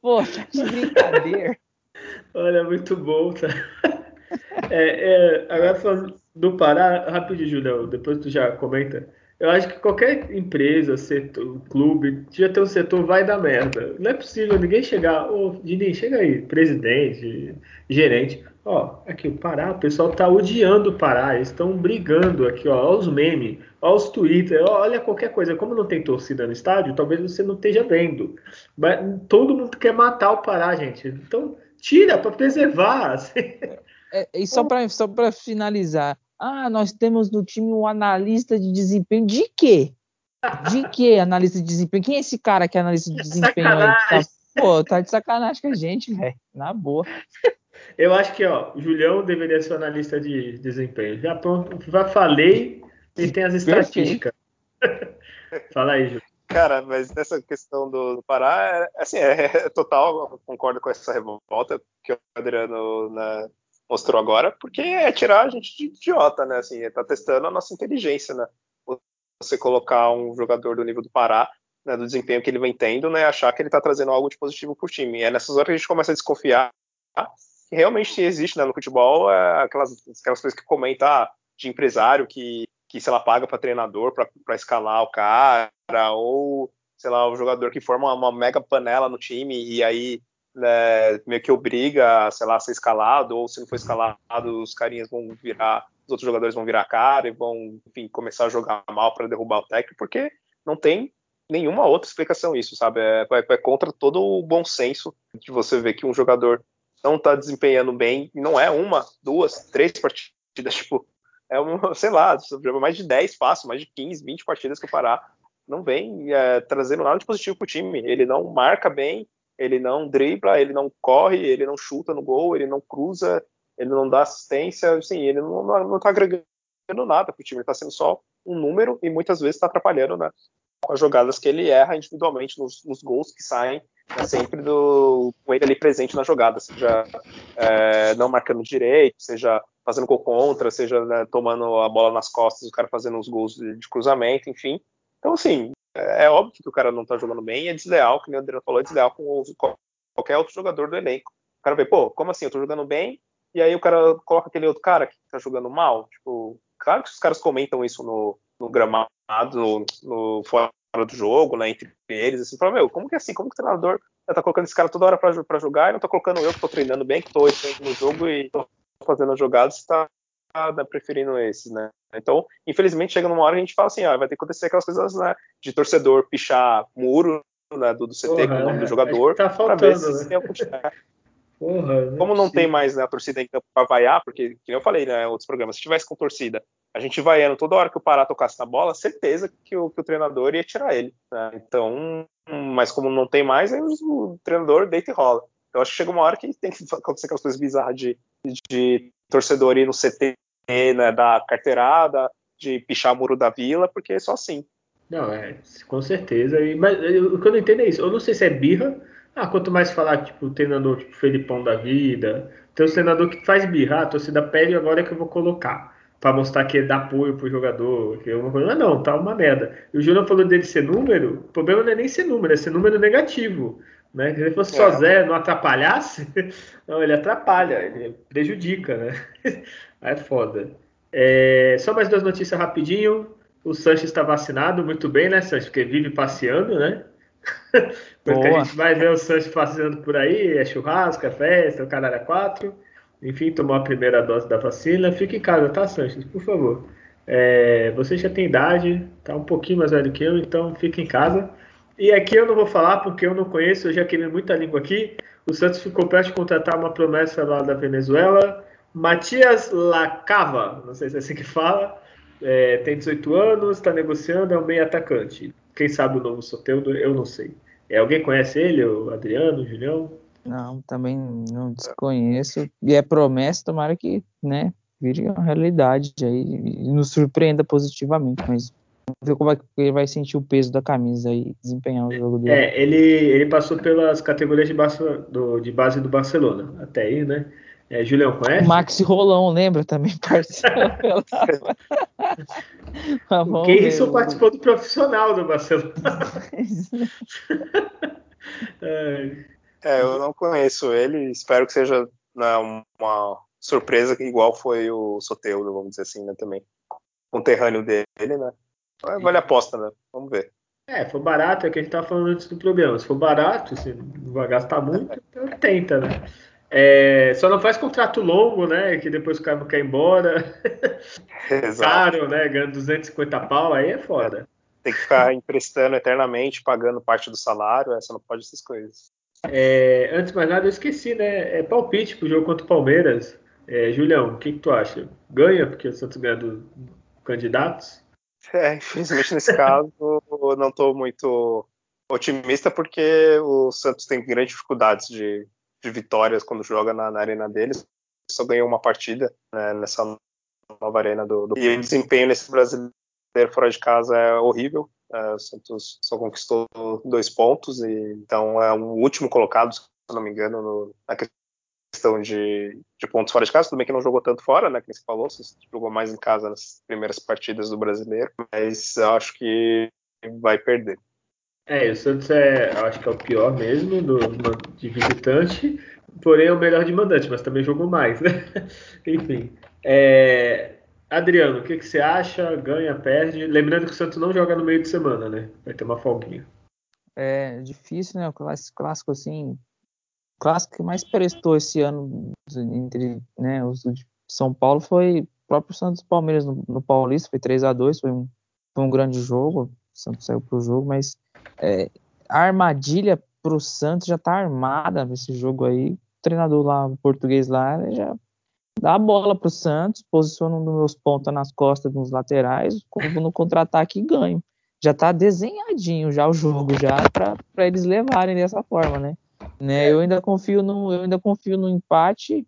Pô, tá de brincadeira. Olha, muito bom, tá? É, é, agora falando do Pará, rapidinho, Julião, depois tu já comenta. Eu acho que qualquer empresa, setor, clube, já ter um setor vai dar merda. Não é possível ninguém chegar, ô, oh, Dini, chega aí, presidente, gerente. Ó, aqui o Pará, o pessoal tá odiando o Pará, eles estão brigando aqui, ó, olha os memes, olha os Twitter, olha qualquer coisa. Como não tem torcida no estádio, talvez você não esteja vendo. Mas todo mundo quer matar o Pará, gente. Então, tira para preservar. Assim. É, e só para finalizar, ah, nós temos no time um analista de desempenho. De quê? De que analista de desempenho? Quem é esse cara que é analista de desempenho aí? Tá, pô, tá de sacanagem com a gente, velho. Na boa. Eu acho que, ó, o Julião deveria ser analista de desempenho. Já pronto, já falei e tem as estatísticas. Fala aí, Julião. Cara, mas nessa questão do, do Pará, é, assim, é, é total, concordo com essa revolta que o Adriano na, mostrou agora, porque é tirar a gente de idiota, né? Assim, tá testando a nossa inteligência, né? Você colocar um jogador do nível do Pará, né, do desempenho que ele vem tendo, né, achar que ele tá trazendo algo de positivo pro time. É nessas horas que a gente começa a desconfiar que realmente existe, né, no futebol, é aquelas, aquelas coisas que comenta ah, de empresário que, que sei lá, paga para treinador para escalar o cara, ou, sei lá, o jogador que forma uma mega panela no time e aí né, meio que obriga, sei lá, a ser escalado, ou se não for escalado, os carinhas vão virar, os outros jogadores vão virar cara e vão, enfim, começar a jogar mal para derrubar o técnico, porque não tem nenhuma outra explicação isso, sabe? É, é, contra todo o bom senso de você ver que um jogador não está desempenhando bem, não é uma, duas, três partidas, tipo, é um, sei lá, mais de 10 fácil, mais de 15, 20 partidas que o Pará não vem é, trazendo nada de positivo para o time. Ele não marca bem, ele não dribla, ele não corre, ele não chuta no gol, ele não cruza, ele não dá assistência, assim, ele não, não, não tá agregando nada para o time, ele está sendo só um número e muitas vezes está atrapalhando né, com as jogadas que ele erra individualmente nos, nos gols que saem né, sempre do, com ele ali presente na jogada, seja é, não marcando direito, seja fazendo gol contra, seja né, tomando a bola nas costas, o cara fazendo os gols de, de, cruzamento, enfim. Então, assim, é, óbvio que o cara não tá jogando bem e é desleal, que o Adriano falou, é desleal com qualquer outro jogador do elenco. O cara vê, pô, como assim? Eu tô jogando bem, e aí o cara coloca aquele outro cara que tá jogando mal. Tipo, claro que os caras comentam isso no, no gramado, no, no fora do jogo, né, entre eles, assim, fala, meu, como que é assim? Como que o treinador tá colocando esse cara toda hora para jogar e não tá colocando eu que tô treinando bem, que tô no jogo e tô fazendo as jogadas, tá, tá preferindo esses, né? Então, infelizmente, chega numa hora a gente fala assim, ah, vai ter que acontecer aquelas coisas né, de torcedor pichar muro né, do, do CT Porra, com o nome do jogador, tá ver se né? Porra, não Como não tem mais né, a torcida em campo para vaiar, porque, como eu falei né, em outros programas, se tivesse com torcida, a gente vaiando toda hora que o Pará tocasse na bola, certeza que o, que o treinador ia tirar ele. Né? Então, mas como não tem mais, aí o treinador deita e rola. Eu acho que chega uma hora que tem que acontecer aquelas coisas bizarras de, de torcedor ir no CT, né, da carteirada, de pichar muro da vila, porque é só assim. Não, é, com certeza. Mas o que eu não entendo é isso. Eu não sei se é birra ah, quanto mais falar, tipo, o treinador tipo Felipão da vida, tem um treinador que faz birra, a torcida pede agora é que eu vou colocar. Pra mostrar que dá apoio pro jogador. Que eu vou... Ah, não, tá uma merda. E o Júnior falou dele ser número, o problema não é nem ser número, é ser número negativo. Né? Se ele fosse é. só Zé, não atrapalhasse, não, ele atrapalha, ele prejudica, né? é foda. É... Só mais duas notícias rapidinho. O Sanches está vacinado, muito bem, né, Sanches? Porque vive passeando, né? Porque a gente vai ver o Sanches passeando por aí, é churrasco, é festa, o cara era quatro. Enfim, tomou a primeira dose da vacina. Fique em casa, tá, Sanches? Por favor. É, você já tem idade, tá um pouquinho mais velho que eu, então fique em casa. E aqui eu não vou falar porque eu não conheço, eu já queimei muita língua aqui. O Santos ficou perto de contratar uma promessa lá da Venezuela. Matias Lacava, não sei se é assim que fala, é, tem 18 anos, está negociando, é um meio atacante. Quem sabe o novo Soteldo, eu não sei. É, alguém conhece ele, o Adriano, o Julião? Não, também não desconheço. E é promessa, tomara que, né, vire uma realidade aí e nos surpreenda positivamente, mas vamos ver como é que ele vai sentir o peso da camisa e desempenhar o jogo dele. É, ele, ele passou pelas categorias de, do, de base do Barcelona, até aí, né? É, Julião, conhece? Maxi Rolão, lembra? Também participou. tá o Keirson participou do profissional do Barcelona. é, eu não conheço ele, espero que seja né, uma surpresa igual foi o Soteudo, vamos dizer assim, né, também. Conterrâneo dele, né? Vale a aposta, né? Vamos ver. É, for barato, é o que a gente tava falando antes do programa. Se for barato, se não vai gastar muito, então tenta, né? É, só não faz contrato longo, né? Que depois o cara não quer ir embora. Exato. Caro, né? Ganhando 250 pau, aí é foda. Tem que ficar emprestando eternamente, pagando parte do salário, essa não pode essas coisas. É, antes de mais nada, eu esqueci, né? É palpite pro jogo contra o Palmeiras. É, Julião, o que, que, tu acha? Ganha, porque o Santos ganha dos candidatos? É, infelizmente nesse caso, eu não estou muito otimista, porque o Santos tem grandes dificuldades de de vitórias quando joga na, na arena deles. Só ganhou uma partida né, nessa nova arena do, do, E o desempenho nesse brasileiro fora de casa é horrível. É, o Santos só conquistou dois pontos, e então é o último colocado, se não me engano, no, na questão de, de, pontos fora de casa. Tudo bem que não jogou tanto fora, né? Que você falou, você jogou mais em casa nas primeiras partidas do brasileiro, mas acho que vai perder. É, o Santos é, acho que é o pior mesmo do, de visitante, porém é o melhor de mandante, mas também jogou mais, né? Enfim. É, Adriano, o que, que, você acha? Ganha, perde? Lembrando que o Santos não joga no meio de semana, né? Vai ter uma folguinha. É difícil, né? O clássico, assim. O clássico que mais prestou esse ano entre né, os de São Paulo foi o próprio Santos Palmeiras no, no Paulista, foi 3 a 2 foi um, foi um grande jogo. O Santos saiu pro jogo, mas é, a armadilha pro Santos já tá armada nesse jogo aí. O treinador lá, o português lá, já dá a bola pro Santos, posiciona um dos meus pontos nas costas dos laterais, como no contra-ataque e ganho. já tá desenhadinho já o jogo já para eles levarem dessa forma, né? né? Eu ainda confio no eu ainda confio no empate,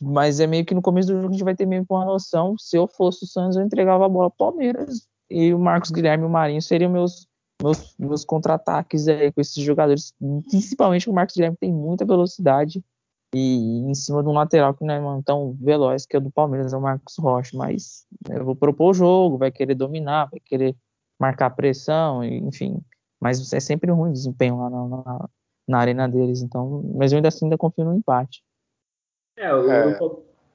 mas é meio que no começo do jogo a gente vai ter meio uma noção. Se eu fosse o Santos, eu entregava a bola pro Palmeiras e o Marcos Guilherme e o Marinho seriam meus meus, meus contra-ataques aí com esses jogadores, principalmente o Marcos Guilherme tem muita velocidade. E em cima de um lateral que não é tão veloz que é o do Palmeiras, é o Marcos Rocha, mas eu vou propor o jogo, vai querer dominar, vai querer marcar pressão, enfim, mas é sempre ruim o desempenho lá na, na, na arena deles, então, mas eu ainda assim ainda confio no empate. É, o é,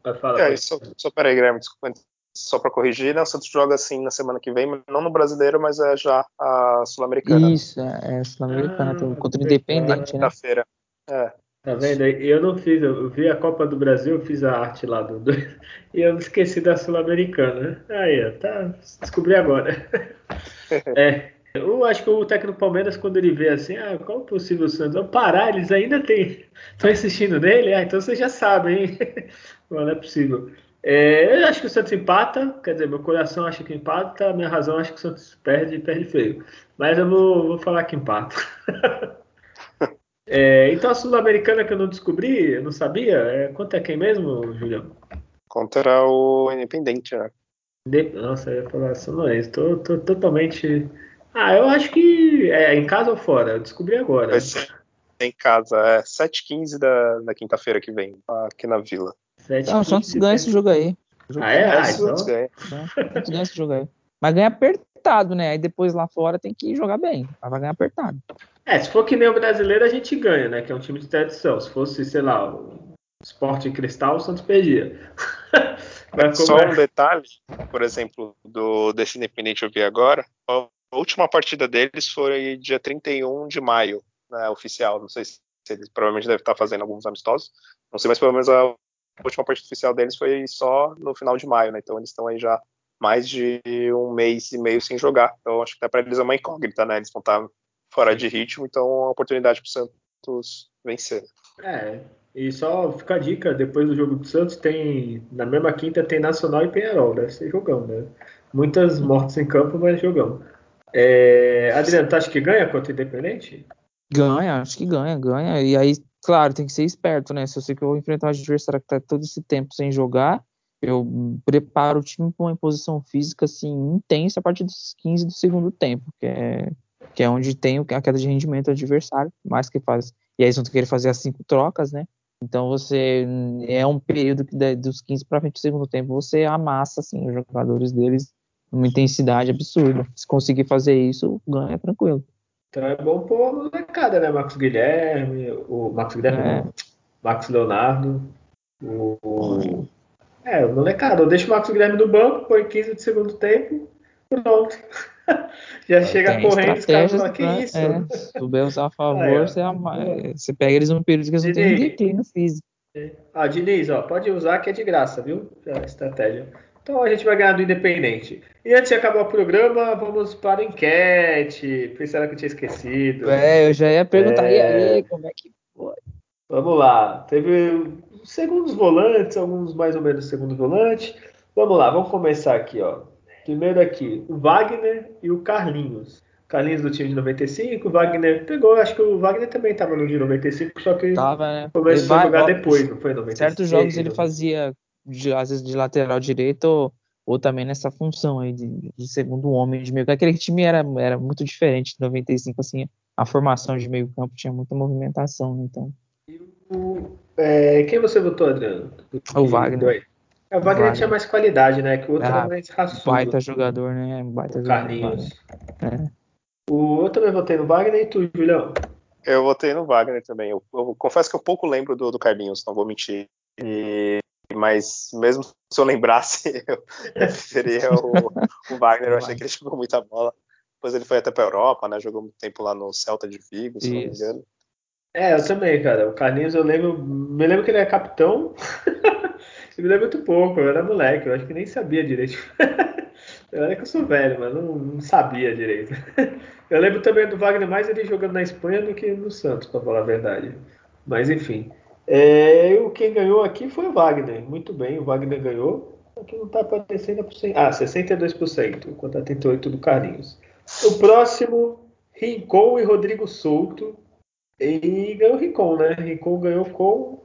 Vai falar, é, só, só peraí, Guilherme, desculpa, só para corrigir, né? O Santos joga assim na semana que vem, não no brasileiro, mas é já a Sul-Americana. Isso, é, é Sul-Americana, ah, contra o Independente, né? feira É. Tá vendo? Eu não fiz, eu vi a Copa do Brasil, eu fiz a arte lá do, do e eu esqueci da Sul-Americana. Aí, tá, descobri agora. é, eu acho que o técnico Palmeiras, quando ele vê assim, ah, qual o possível Santos? Vamos parar, eles ainda tem, estão insistindo nele? Ah, então vocês já sabem, hein? Não, não é possível. É, eu acho que o Santos empata, quer dizer, meu coração acha que empata, minha razão acha que o Santos perde e perde feio. Mas eu vou, vou falar que empata. é, então a Sul-Americana que eu não descobri, eu não sabia, é, quanto é quem mesmo, Julião? Contra o Independente, né? Nossa, eu ia falar isso, não é isso. Tô, tô, totalmente. Ah, eu acho que é em casa ou fora, eu descobri agora. Em casa, é 7h15 da, da quinta-feira que vem, aqui na Vila. Não, o Santos ganha esse jogo aí. Ah, é? Ah, então... ganha. Santos ganha esse jogo aí. Mas ganha apertado, né? Aí depois lá fora tem que jogar bem. Mas vai ganhar apertado. É, se for que nem o brasileiro, a gente ganha, né? Que é um time de tradição. Se fosse, sei lá, o Esporte Cristal, o Santos perdia. Só um detalhe, por exemplo, do desse Independente eu vi agora. A última partida deles foi dia 31 de maio, né, oficial. Não sei se eles provavelmente devem estar fazendo alguns amistosos. Não sei, mas pelo menos a a última partida oficial deles foi só no final de maio, né? Então eles estão aí já mais de um mês e meio sem jogar. Então acho que até para eles é uma incógnita, né? Eles vão estar fora de ritmo, então é uma oportunidade para o Santos vencer. É, e só fica a dica, depois do jogo do Santos tem, na mesma quinta tem Nacional e Penharol, deve ser jogão, né? Muitas mortes em campo, mas jogão. É, Adriano, tu acha que ganha contra o Independente? Ganha, acho que ganha, ganha. E aí claro, tem que ser esperto, né? Se eu sei que eu vou enfrentar um adversário que tá todo esse tempo sem jogar, eu preparo o time para uma imposição física assim intensa a partir dos 15 do segundo tempo, que é, que é onde tem a queda de rendimento do adversário, mais que faz. E aí eles vão querer fazer as cinco trocas, né? Então você é um período que dos 15 para frente do segundo tempo você amassa assim os jogadores deles numa intensidade absurda. Se conseguir fazer isso, ganha tranquilo. Então é bom pôr a molecada, né? Marcos Guilherme, o Marcos Guilherme, é. Marcos Leonardo, o. É, o molecada. Deixa o Marcos Guilherme no banco, põe 15 de segundo tempo, pronto. Já chega correndo, os caras falam, que isso? É, se souber usar a favor, você, você, pega eles num período que eles não têm declínio físico. Ah, Diniz, ó, pode usar que é de graça, viu? A estratégia. Então a gente vai ganhar do Independente. E antes de acabar o programa, vamos para a enquete. Pensaram que eu tinha esquecido. É, eu já ia perguntar, é... e aí, como é que foi? Vamos lá. Teve segundos volantes, alguns mais ou menos segundo volante. Vamos lá, vamos começar aqui, ó. Primeiro aqui, o Wagner e o Carlinhos. Carlinhos do time de 95, o Wagner pegou, acho que o Wagner também estava no de 95, só que Tava, né? começou a jogar depois, não foi 95? Certos jogos ele fazia de, às vezes de lateral direito ou, ou também nessa função aí de, de, segundo homem de meio campo. Aquele time era, era muito diferente de 95, assim, a formação de meio campo tinha muita movimentação, né, então. O, é, quem você votou, Adriano? O Wagner. É, o Wagner, Wagner, tinha mais qualidade, né? Que o outro ah, era mais raçudo. Baita jogador, né? Baita o Carlinhos. É. O, eu também votei no Wagner e tu, Julião? Eu votei no Wagner também. Eu, eu confesso que eu pouco lembro do, do Carlinhos, não vou mentir. E mas mesmo se eu lembrasse, eu preferia o, o Wagner. Eu achei que ele jogou muita bola. Depois ele foi até para Europa, né? Jogou muito tempo lá no Celta de Vigo, se Isso. não me engano. É, eu também, cara. O Carlinhos, eu lembro, me lembro que ele é capitão. eu me lembro muito pouco, eu era moleque, eu acho que nem sabia direito. Olha que eu sou velho, mas não, não, sabia direito. Eu lembro também do Wagner mais ele jogando na Espanha do que no Santos, para falar a verdade. Mas enfim. É, quem ganhou aqui foi o Wagner. Muito bem, o Wagner ganhou. Aqui não está aparecendo a porcentagem. Ah, 62%, contra 38% do Carlinhos. O próximo, Rincon e Rodrigo Souto. E ganhou o Rincon, né? Rincon ganhou com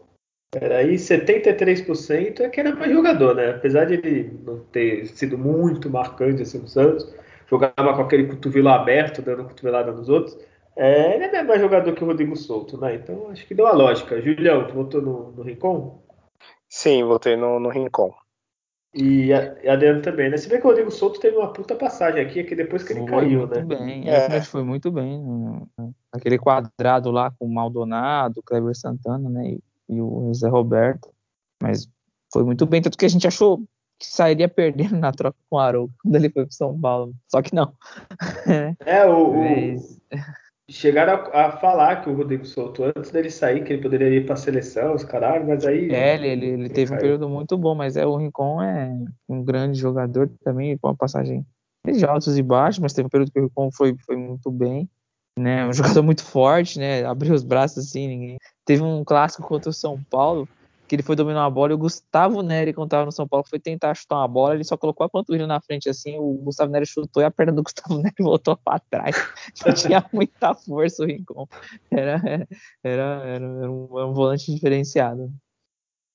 Peraí, 73% é que era mais jogador, né? Apesar de ele não ter sido muito marcante assim no Santos, jogava com aquele cotovelo aberto, dando cotovelada nos outros. É, ele é mais jogador que o Rodrigo Souto, né? Então acho que deu a lógica. Julião, tu votou no, no Rincon? Sim, votei no, no Rincon. E a Adriano também, né? Se bem que o Rodrigo Souto teve uma puta passagem aqui, aqui depois que ele Foi caiu, muito né? bem. É. É. foi muito bem. né? Aquele quadrado lá com o Maldonado, o Kleber Santana, né? E, e o Zé Roberto. Mas foi muito bem, tanto que a gente achou que sairia perdendo na troca com o Arouca quando ele foi pro São Paulo. Só que não. É, o, o- Mas- chegaram a, a falar que o Rodrigo Souto, antes dele sair, que ele poderia ir pra seleção, os caralho, mas aí. É, ele, ele, ele teve um período muito bom, mas é, o Rincon é um grande jogador também, com uma passagem de altos e baixos, mas teve um período que o Rincon foi, foi muito bem, né? Um jogador muito forte, né? Abriu os braços assim, ninguém. Teve um clássico contra o São Paulo, que ele foi dominar a bola e o Gustavo Neri, quando tava no São Paulo, foi tentar chutar uma bola, ele só colocou a panturrilha na frente assim, o Gustavo Neri chutou e a perna do Gustavo Neri voltou para trás. Não tinha muita força o Rincon. Era, era, era, era um, um volante diferenciado.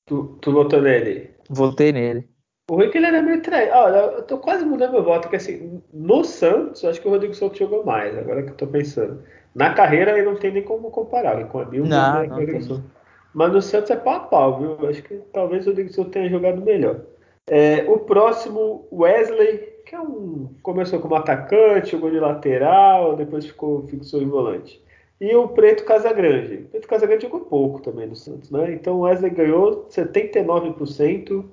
Tu, tu votou nele. Voltei nele. O Rick ele era meio traído. Olha, eu tô quase mudando meu voto, que assim, no Santos, acho que o Rodrigo Souto jogou mais, agora que eu tô pensando. Na carreira ele não tem nem como comparar, com a Mil, Não, né, não. Souto. Mas no Santos é pau a pau, viu? Acho que talvez o Souto tenha jogado melhor. É, o próximo, Wesley, que é um. Começou como atacante, jogou de lateral, depois ficou fixou em volante. E o Preto Casagrande. O Preto Casagrande jogou pouco também no Santos, né? Então o Wesley ganhou 79%.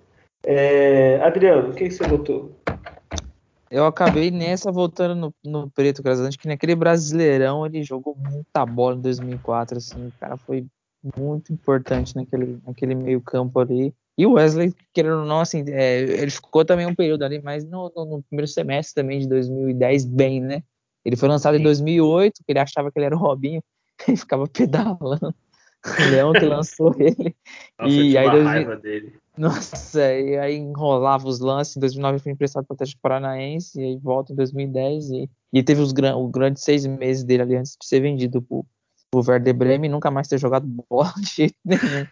É, Adriano, quem você votou? Eu acabei nessa voltando no, no Preto Casagrande, que naquele Brasileirão ele jogou muita bola em 2004, assim, o cara foi muito importante naquele, naquele meio campo ali. E o Wesley, querendo ou não, assim, é, ele ficou também um período ali, mas no, no- no primeiro semestre também de 2010 bem, né? Ele foi lançado em Sim. 2008, que ele achava que ele era o Robinho, e ficava pedalando. O Leão que lançou ele. Nossa, E aí uma 2000 raiva dele. Nossa, e aí enrolava os lances. Em 2009 foi emprestado para o Atlético Paranaense, e aí volta em 2010. E, e teve os gran, o grande seis meses dele ali antes de ser vendido pro, pro Werder Bremen nunca mais ter jogado bola de jeito nenhum.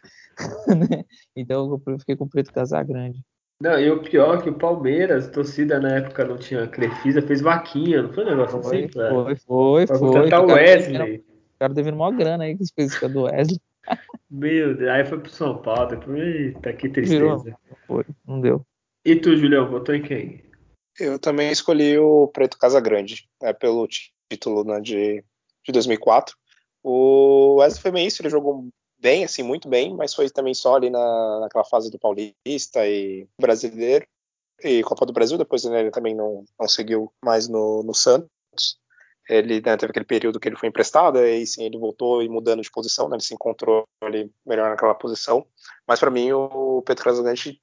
né? Então eu fiquei com o Preto Casagrande. Não, e o pior é que o Palmeiras, a torcida na época não tinha Crefisa, fez vaquinha, não foi um negócio Foi, assim? Pra, foi, foi, pra foi. contratar o cara Wesley. devendo- O cara devendo maior grana aí que coisas do Wesley. Meu Deus, aí foi pro São Paulo, depois, eita, que Virou. tristeza. Foi, não deu. E tu, Julião, votou em quem? Eu também escolhi o Preto Casagrande, né, pelo título né, de, de 2004. O Wesley foi bem isso, ele jogou bem, assim, muito bem, mas foi também só ali na, naquela fase do Paulista e Brasileiro e Copa do Brasil. Depois né, ele também não, não seguiu mais no, no Santos. Ele né, teve aquele período que ele foi emprestado, e sim, ele voltou e mudando de posição, né, ele se encontrou ali melhor naquela posição. Mas para mim o Pedro Casagrande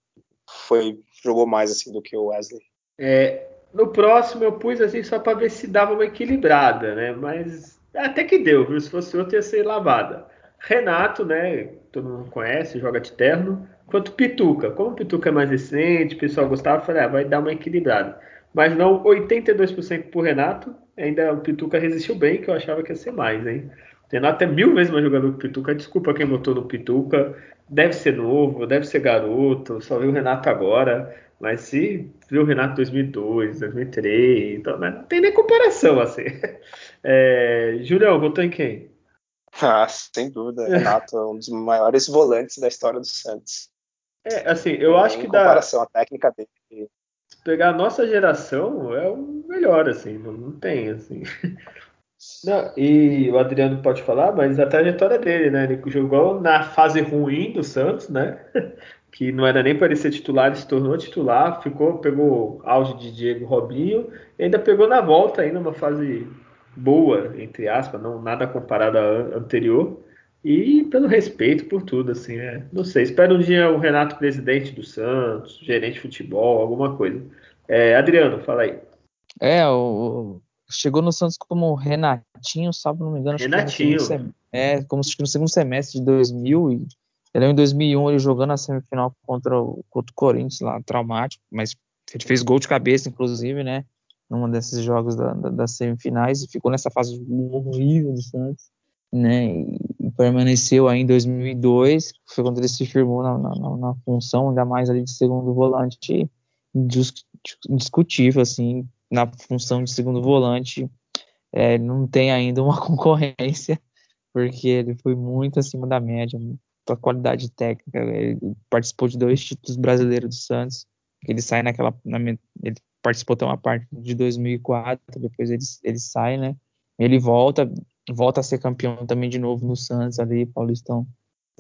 foi jogou mais assim do que o Wesley. É, no próximo eu pus assim só pra ver se dava uma equilibrada, né? Mas até que deu, viu? Se fosse outro ia ser lavada. Renato, né? Todo mundo conhece, joga de terno. Quanto Pituca. Como o Pituca é mais recente, o pessoal gostava, falei, ah, vai dar uma equilibrada. Mas não 82% pro Renato. Ainda o Pituca resistiu bem, que eu achava que ia ser mais, hein? O Renato é mil vezes mais jogador que o Pituca. Desculpa quem votou no Pituca. Deve ser novo, deve ser garoto. Só viu o Renato agora. Mas se viu o Renato 2002, 2003, então, né, não tem nem comparação assim. É, Julião, votou em quem? Ah, sem dúvida, Renato é um dos maiores volantes da história do Santos. É, assim, eu acho que dá. comparação à técnica dele. Se pegar a nossa geração, é o melhor, assim, não, não tem, assim. Não, e o Adriano pode falar, mas a trajetória dele, né? Ele jogou na fase ruim do Santos, né? Que não era nem para ele ser titular, ele se tornou titular, ficou, pegou auge de Diego Robinho, e ainda pegou na volta ainda uma fase boa, entre aspas, não nada comparado à an- anterior. E pelo respeito por tudo, assim, né? Não sei, espero um dia o Renato presidente do Santos, gerente de futebol, alguma coisa. É, Adriano, fala aí. É, o, chegou no Santos como Renatinho, sabe, não me engano, Renatinho. é, como se no segundo semestre de 2000 e ele em 2001 ele jogando a semifinal contra o, contra o Corinthians lá, traumático, mas ele fez gol de cabeça, inclusive, né? numa desses jogos da, da, das semifinais e ficou nessa fase horrível do Santos, né? E, e permaneceu aí em 2002, foi quando ele se firmou na, na, na função, ainda mais ali de segundo volante indiscutível, assim, na função de segundo volante, é, não tem ainda uma concorrência, porque ele foi muito acima da média, a qualidade técnica. Ele participou de dois títulos brasileiros do Santos. Ele sai naquela. Na, ele participou até uma parte de 2004, depois ele, ele sai, né? Ele volta, volta a ser campeão também de novo no Santos ali, Paulistão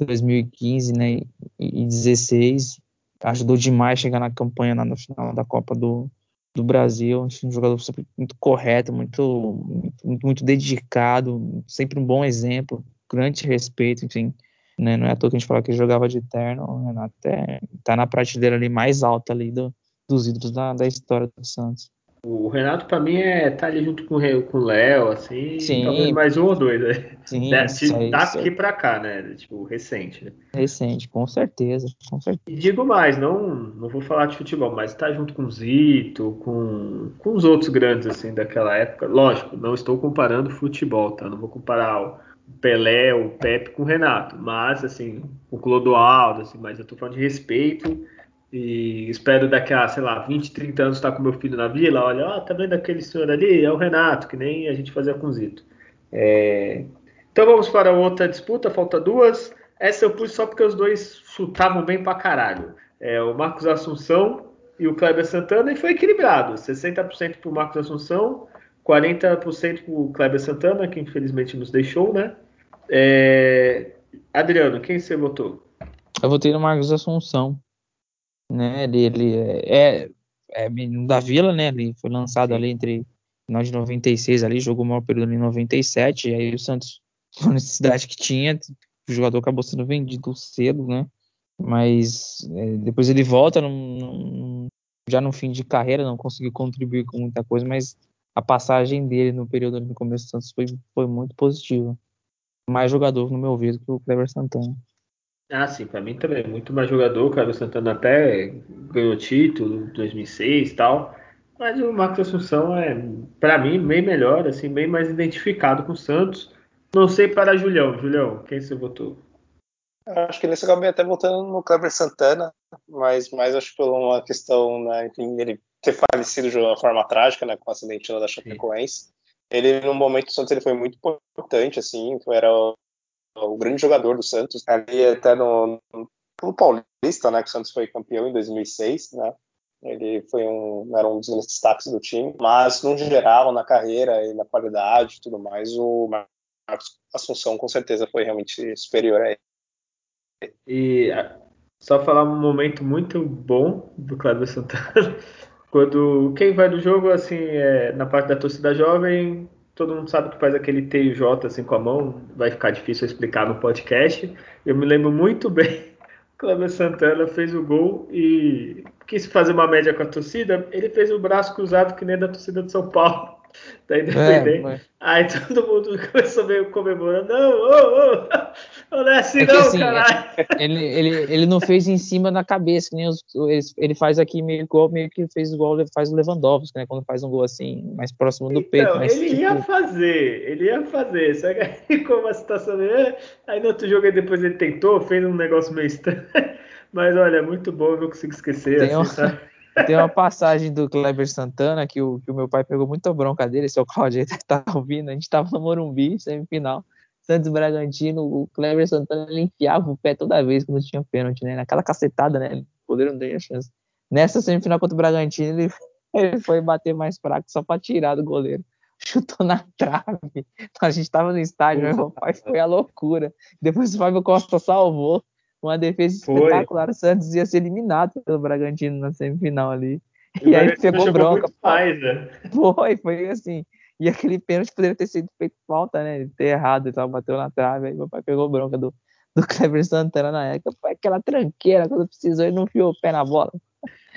2015, né? E, e 16. Ajudou demais chegar na campanha na, final da Copa do, do Brasil. Um jogador muito correto, muito, muito, muito dedicado, sempre um bom exemplo, grande respeito, enfim. Né? Não é à toa que a gente fala que ele jogava de terno, o Renato é, tá na prateleira ali mais alta ali do, dos ídolos da, da história do Santos. O Renato, para mim, é tá ali junto com, com o Léo, assim, sim, talvez mais um ou dois, né? Sim, Daqui, daqui para cá, né? Tipo, recente, né? Recente, com certeza, com certeza. E digo mais, não, não vou falar de futebol, mas tá junto com o Zito, com, com os outros grandes, assim, daquela época. Lógico, não estou comparando futebol, tá? Não vou comparar Pelé, o Pepe com o Renato, mas, assim, o Clodoaldo, assim, mas eu tô falando de respeito e espero daqui a, sei lá, 20, 30 anos estar com meu filho na vila, olha, ó, tá vendo aquele senhor ali? É o Renato, que nem a gente fazia com o Zito. É... Então vamos para outra disputa, falta duas. Essa eu pus só porque os dois chutavam bem pra caralho. É, o Marcos Assunção e o Kleber Santana, e foi equilibrado. 60% pro Marcos Assunção, 40% pro Kleber Santana, que infelizmente nos deixou, né? É... Adriano, quem você votou? Eu votei no Marcos Assunção né? Ele, ele é, é menino da Vila, né? Ele foi lançado ali entre final de 96 ali, jogou o maior período em 97, e aí o Santos, a necessidade que tinha, o jogador acabou sendo vendido cedo, né? Mas é, depois ele volta num, num, já no fim de carreira, não conseguiu contribuir com muita coisa, mas a passagem dele no período no começo do Santos foi, foi muito positiva. Mais jogador, no meu ver, que o Cleber Santana. Ah, sim, para mim também. Muito mais jogador. O Carlos Santana até ganhou título em 2006 e tal. Mas o Marcos Assunção é, para mim, bem melhor, assim, bem mais identificado com o Santos. Não sei para Julião. Julião, quem você votou? Acho que nesse acabei até votando no Kleber Santana, mas mais acho que por uma questão, né, enfim, ele ter falecido de uma forma trágica, né, com o acidente da Chapecoense. Ele, no momento do Santos, ele foi muito importante, assim, era o grande jogador do Santos, ali até no, no Paulista, né, que o Santos foi campeão em 2006, né, ele foi um, era um dos destaques do time, mas no geral, na carreira e na qualidade e tudo mais, o Marcos Assunção com certeza foi realmente superior a ele. E só falar um momento muito bom do Cláudio Santana, quando quem vai do jogo, assim, é, na parte da torcida jovem, todo mundo sabe que faz aquele T e J assim com a mão, vai ficar difícil explicar no podcast. Eu me lembro muito bem, o Cleber Santana fez o gol e quis fazer uma média com a torcida, ele fez o braço cruzado que nem da torcida de São Paulo da Independente. É, mas... Aí todo mundo começou meio comemorando. Não, ô, ô, não é assim é não, assim, caralho. Ele, ele, ele não fez em cima da cabeça, nem os, ele faz aqui meio igual, meio que fez igual faz o Lewandowski, né? Quando faz um gol assim, mais próximo do então, peito. Mas, ele tipo... ia fazer, ele ia fazer. Só que aí, como a situação é, aí no outro jogo depois ele tentou, fez um negócio meio estranho. Mas olha, muito bom, eu não consigo esquecer. Tem assim, um... Tem uma passagem do Kleber Santana que o, que o meu pai pegou muita bronca dele, seu Claudio tá ouvindo, a gente tava no Morumbi, semifinal, Santos Bragantino, o Kleber Santana ele enfiava o pé toda vez quando tinha pênalti, né? Naquela cacetada, né? O poder não tem a chance. Nessa semifinal contra o Bragantino, ele, ele foi bater mais fraco só pra tirar do goleiro. Chutou na trave. A gente tava no estádio, meu pai foi a loucura. Depois o Fábio Costa salvou uma defesa Foi. espetacular. O Santos ia ser eliminado pelo Bragantino na semifinal ali. E, e aí pegou bronca. Mais, né? Foi, foi assim. E aquele pênalti poderia ter sido feito falta, né? ter errado e tal, bateu na trave. Aí meu pai pegou bronca do, do Cleber Santana na época. Foi aquela tranqueira, quando precisou, ele não enfiou o pé na bola.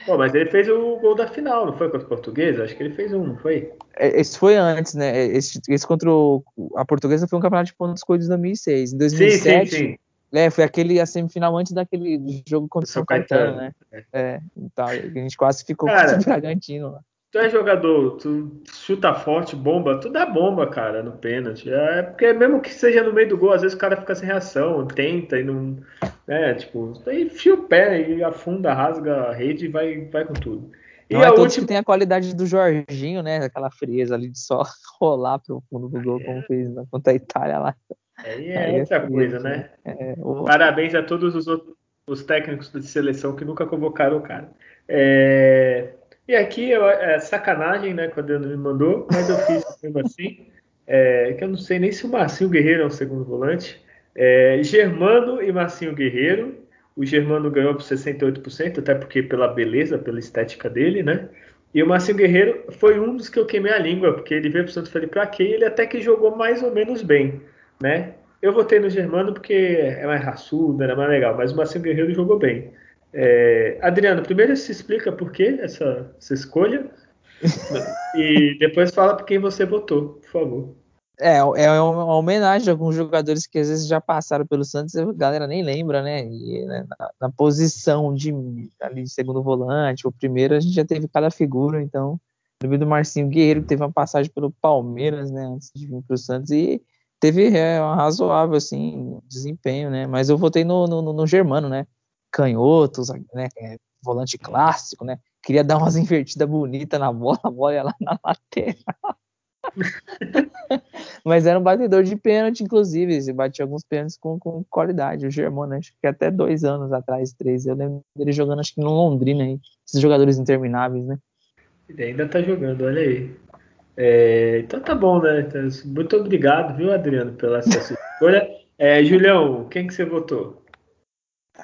Pô, mas ele fez o gol da final, não foi contra o Portuguesa? Acho que ele fez um, não foi? É, esse foi antes, né? Esse, esse contra o, a Portuguesa foi um campeonato de pontos corridos em 2006. Em 2007, sim, sim, sim. É, foi aquele a semifinal antes daquele jogo contra o São Caetano, Caetano, né? É. é, então, a gente quase ficou Cara, com o Bragantino lá. tu é jogador, tu chuta forte, bomba, tu dá bomba, cara, no pênalti. É porque mesmo que seja no meio do gol, às vezes o cara fica sem reação, tenta e não. É, tipo, aí enfia o pé e afunda, rasga a rede e vai, vai com tudo. E não é todos última... que tem a qualidade do Jorginho, né? Aquela frieza ali de só rolar pro fundo do gol, como fez contra a Itália lá. Aí é, aí outra é coisa, né? É, o... Parabéns a todos os, outros, os técnicos de seleção que nunca convocaram o cara. É... E aqui é sacanagem, né? Quando ele me mandou, mas eu fiz mesmo assim. É, que eu não sei nem se o Marcinho Guerreiro é o segundo volante. É, Germano e Marcinho Guerreiro. O Germano ganhou por 68%, até porque pela beleza, pela estética dele, né? E o Marcinho Guerreiro foi um dos que eu queimei a língua, porque ele veio pro Santos falei pra quê? E ele até que jogou mais ou menos bem, né? Eu votei no Germano porque é mais raçudo, era mais legal, mas o Marcinho Guerreiro jogou bem. É, Adriano, primeiro se explica por que essa, essa escolha e depois fala por quem você votou, por favor. É, é uma homenagem a alguns jogadores que às vezes já passaram pelo Santos e a galera nem lembra, né? E, né, na, na, posição de, ali, de segundo volante, o primeiro, a gente já teve cada figura, então, no do Marcinho Guerreiro, teve uma passagem pelo Palmeiras, né, antes de vir para o Santos, e teve é, um razoável, assim, desempenho, né? Mas eu votei no, no, no Germano, né? Canhotos, né? É, volante clássico, né? Queria dar umas invertidas bonitas na bola, a bola ia lá na lateral. Mas era um batedor de pênalti, inclusive. Ele batia alguns pênaltis com, com qualidade. O Germano, acho que até dois anos atrás, três. Eu lembro dele jogando, acho que no Londrina aí. Esses jogadores intermináveis, né? Ele ainda tá jogando, olha aí. É, então tá bom, né? Então, muito obrigado, viu, Adriano, pela sua escolha. É, Julião, quem que você votou?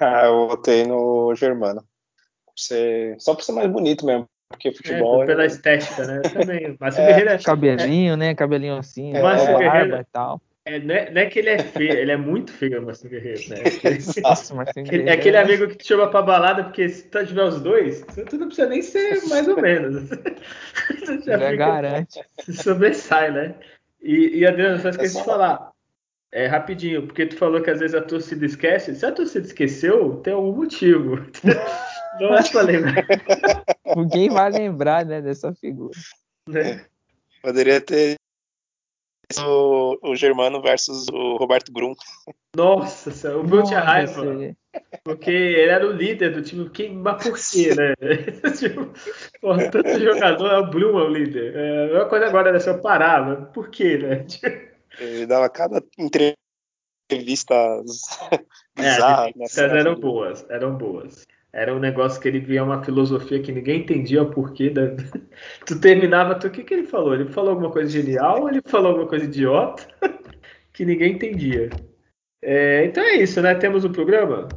Ah, eu votei no Germano. Ser... Só por ser mais bonito mesmo. Porque futebol. É, pela é... estética, né? Eu também. Márcio é, Guerreiro é. Cabelinho, né? Cabelinho assim. É, Márcio Guerreiro. E tal. É, não, é, não é que ele é feio, ele é muito feio, o Márcio Guerreiro, né? Nossa, Guerreiro. É aquele amigo que te chama pra balada, porque se tu tiver os dois, tu não precisa nem ser mais ou menos. já, já garante. Se sobressai, né? E, e Adriano, só esqueci é de falar. É rapidinho, porque tu falou que às vezes a torcida esquece. Se a torcida esqueceu, tem algum motivo. Não é pra lembrar. Ninguém vai lembrar, né, dessa figura. É. Poderia ter o, o Germano versus o Roberto Brum. Nossa, o Brum tinha raiva. Porque ele era o líder do time. Quem, mas por quê, né? tipo, porra, tanto jogador, é o Brum é o líder. É, a mesma coisa agora era se eu parar, mas por quê, né? Ele dava cada entrevista bizarra. É, eram boas, eram boas. Era um negócio que ele via uma filosofia que ninguém entendia o porquê. Da... tu terminava, tu, o que, que ele falou? Ele falou alguma coisa genial ou ele falou alguma coisa idiota que ninguém entendia? É, então é isso, né? Temos o um programa?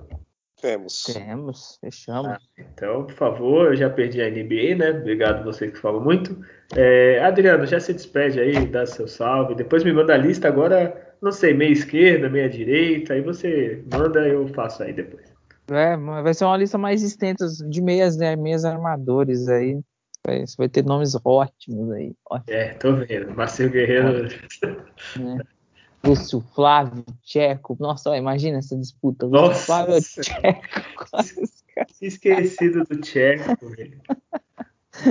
Temos. Temos, fechamos. Ah, então, por favor, eu já perdi a NBA, né? Obrigado você que falou muito. É, Adriano, já se despede aí, dá seu salve. Depois me manda a lista agora, não sei, meia esquerda, meia direita. Aí você manda, eu faço aí depois. É, vai ser uma lista mais extensa de meias, né? Meias armadores aí. Você vai ter nomes ótimos aí. Ótimos. É, tô vendo. Marcelo Guerreiro. Né? Lúcio Flávio, Tcheco. Nossa, imagina essa disputa. Lúcio Nossa, Flávio, Tcheco. Esquecido do Tcheco, velho.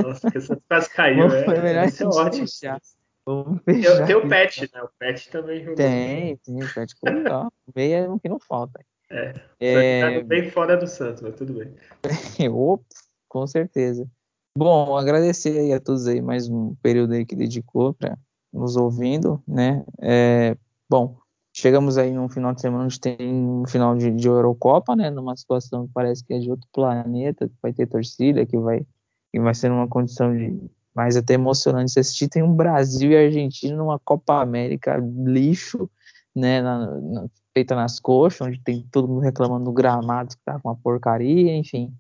Nossa, que essa quase caiu. É, foi melhor é ótimo. Fechar. Vamos fechar. Tem, o Pet, né? O Pet também jogou. Tem, tem. O Pet legal. Meia é o que não falta. É, é... Tá bem fora do Santos, mas tudo bem. Opa, com certeza. Bom, agradecer aí a todos aí mais um período aí que dedicou para nos ouvindo, né? É, bom, chegamos aí num final de semana onde tem um final de, de Eurocopa, né? Numa situação que parece que é de outro planeta, que vai ter torcida, que vai, que vai ser numa condição de mais até emocionante de assistir. Tem um Brasil e Argentina numa Copa América lixo, né? Na, na, feita nas coxas, onde tem todo mundo reclamando do gramado que tá com uma porcaria, enfim.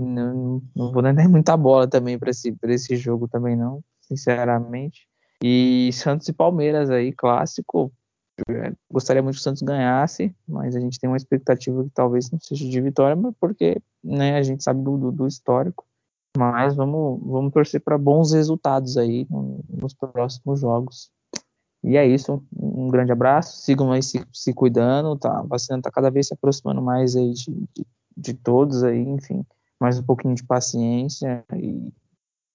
Não, não vou nem dar muita bola também para esse, esse jogo também não, sinceramente. E Santos e Palmeiras aí, clássico. Gostaria muito que o Santos ganhasse, mas a gente tem uma expectativa que talvez não seja de vitória, porque né, a gente sabe do, do, do histórico. Mas vamos, vamos torcer para bons resultados aí nos próximos jogos. E é isso, um grande abraço, sigam aí se, se cuidando, tá? A vacina está cada vez se aproximando mais aí de, de, de, todos aí, enfim, mais um pouquinho de paciência e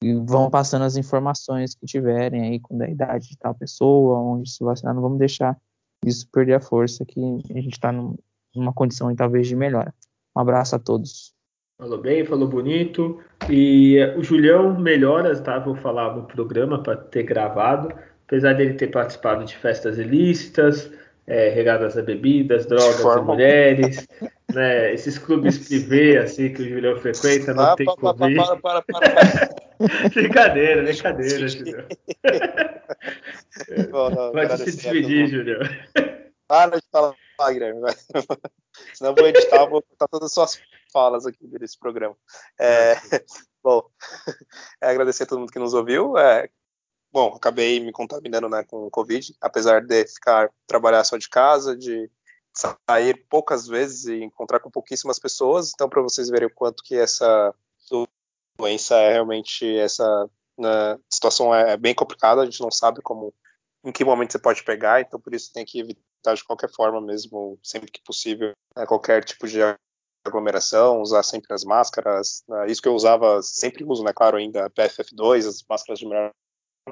e vão passando as informações que tiverem aí com a idade de tal pessoa, onde se vacinar, não vamos deixar isso perder a força que a gente está numa condição talvez de melhora. Um abraço a todos. Falou bem, falou bonito. E o Julião melhoras, tá? Vou falar no programa para ter gravado. Apesar dele ter participado de festas ilícitas, é, regadas a bebidas, drogas e mulheres, né, esses clubes privê assim que o Julião frequenta, não ah, tem para, Para, para, para, para. brincadeira, brincadeira, Julião. Bom, não, Pode se despedir, Julião. Para de falar, Guilherme. Senão eu vou editar, vou botar todas as suas falas aqui nesse programa. É, bom, é agradecer a todo mundo que nos ouviu. É, bom, acabei me contaminando né, com o Covid, apesar de ficar trabalhar só de casa, de sair poucas vezes e encontrar com pouquíssimas pessoas. Então, para vocês verem o quanto que essa doença é realmente essa né, situação é, é bem complicada, a gente não sabe como em que momento você pode pegar, então por isso tem que evitar de qualquer forma mesmo, sempre que possível, né, qualquer tipo de aglomeração, usar sempre as máscaras, né, isso que eu usava, sempre uso, né, claro, ainda PFF2, as máscaras de melhor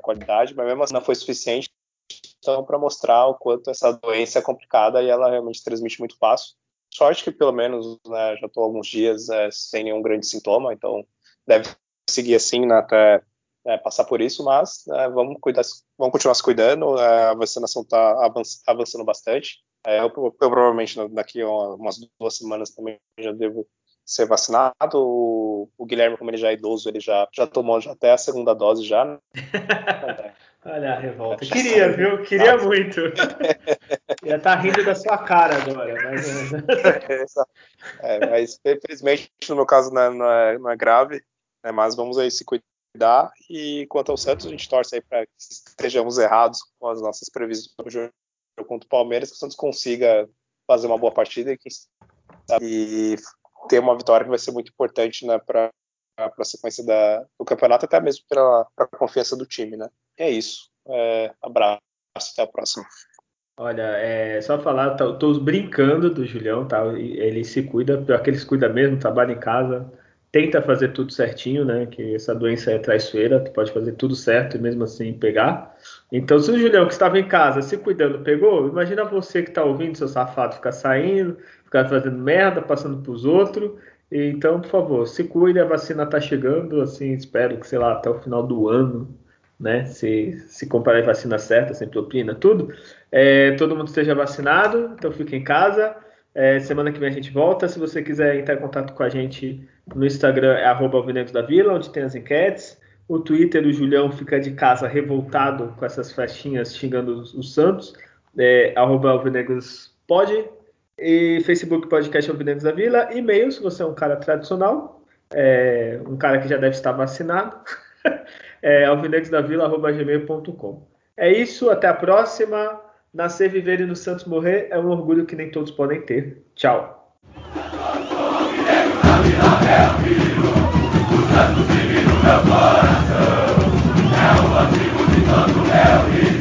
qualidade, mas mesmo assim não foi suficiente então para mostrar o quanto essa doença é complicada e ela realmente transmite muito fácil. Sorte que pelo menos né, já estou alguns dias é, sem nenhum grande sintoma, então deve seguir assim né, até é, passar por isso, mas é, vamos, cuidar, vamos continuar se cuidando. É, a vacinação está avançando bastante. É, eu, eu, provavelmente daqui a umas duas semanas também já devo ser vacinado. O, o, Guilherme, como ele já é idoso, ele já, já tomou já até a segunda dose já. Né? Olha a revolta. Queria, viu? Queria muito. Estar tá rindo da sua cara agora. Mas, é, mas infelizmente, no meu caso, não é, não é, não é grave. Né, mas vamos aí se cuidar. E quanto ao Santos, a gente torce aí para que estejamos errados com as nossas previsões do jogo contra o Palmeiras, que o Santos consiga fazer uma boa partida e, e ter uma vitória que vai ser muito importante né, para a sequência da, do campeonato, até mesmo para a confiança do time. Né? é isso. É, abraço, até a próxima. Olha, é, só falar, tô, tô, brincando do Julião, tá? Ele se cuida, pior que ele se cuida mesmo, trabalha em casa, tenta fazer tudo certinho, né? Que essa doença é traiçoeira, tu pode fazer tudo certo e mesmo assim pegar. Então, se o Julião que estava em casa se cuidando pegou, imagina você que está ouvindo seu safado ficar saindo, ficar fazendo merda, passando para os outros. Então, por favor, se cuide, a vacina está chegando, assim, espero que, sei lá, até o final do ano né? Se, se comparar a vacina certa, sempre opina, tudo. É, todo mundo esteja vacinado, então fique em casa. É, semana que vem a gente volta. Se você quiser entrar em contato com a gente no Instagram, é arroba da Vila, onde tem as enquetes. O Twitter do Julião fica de casa revoltado com essas festinhas xingando os Santos. É, arroba Alvinegros pode. E Facebook Podcast Alvinegros da Vila. E-mail, se você é um cara tradicional, é, um cara que já deve estar vacinado. é alvinegosdavila.gmail.com. É isso, até a próxima. Nascer, viver e no Santos morrer é um orgulho que nem todos podem ter. Tchau. unto Calvary.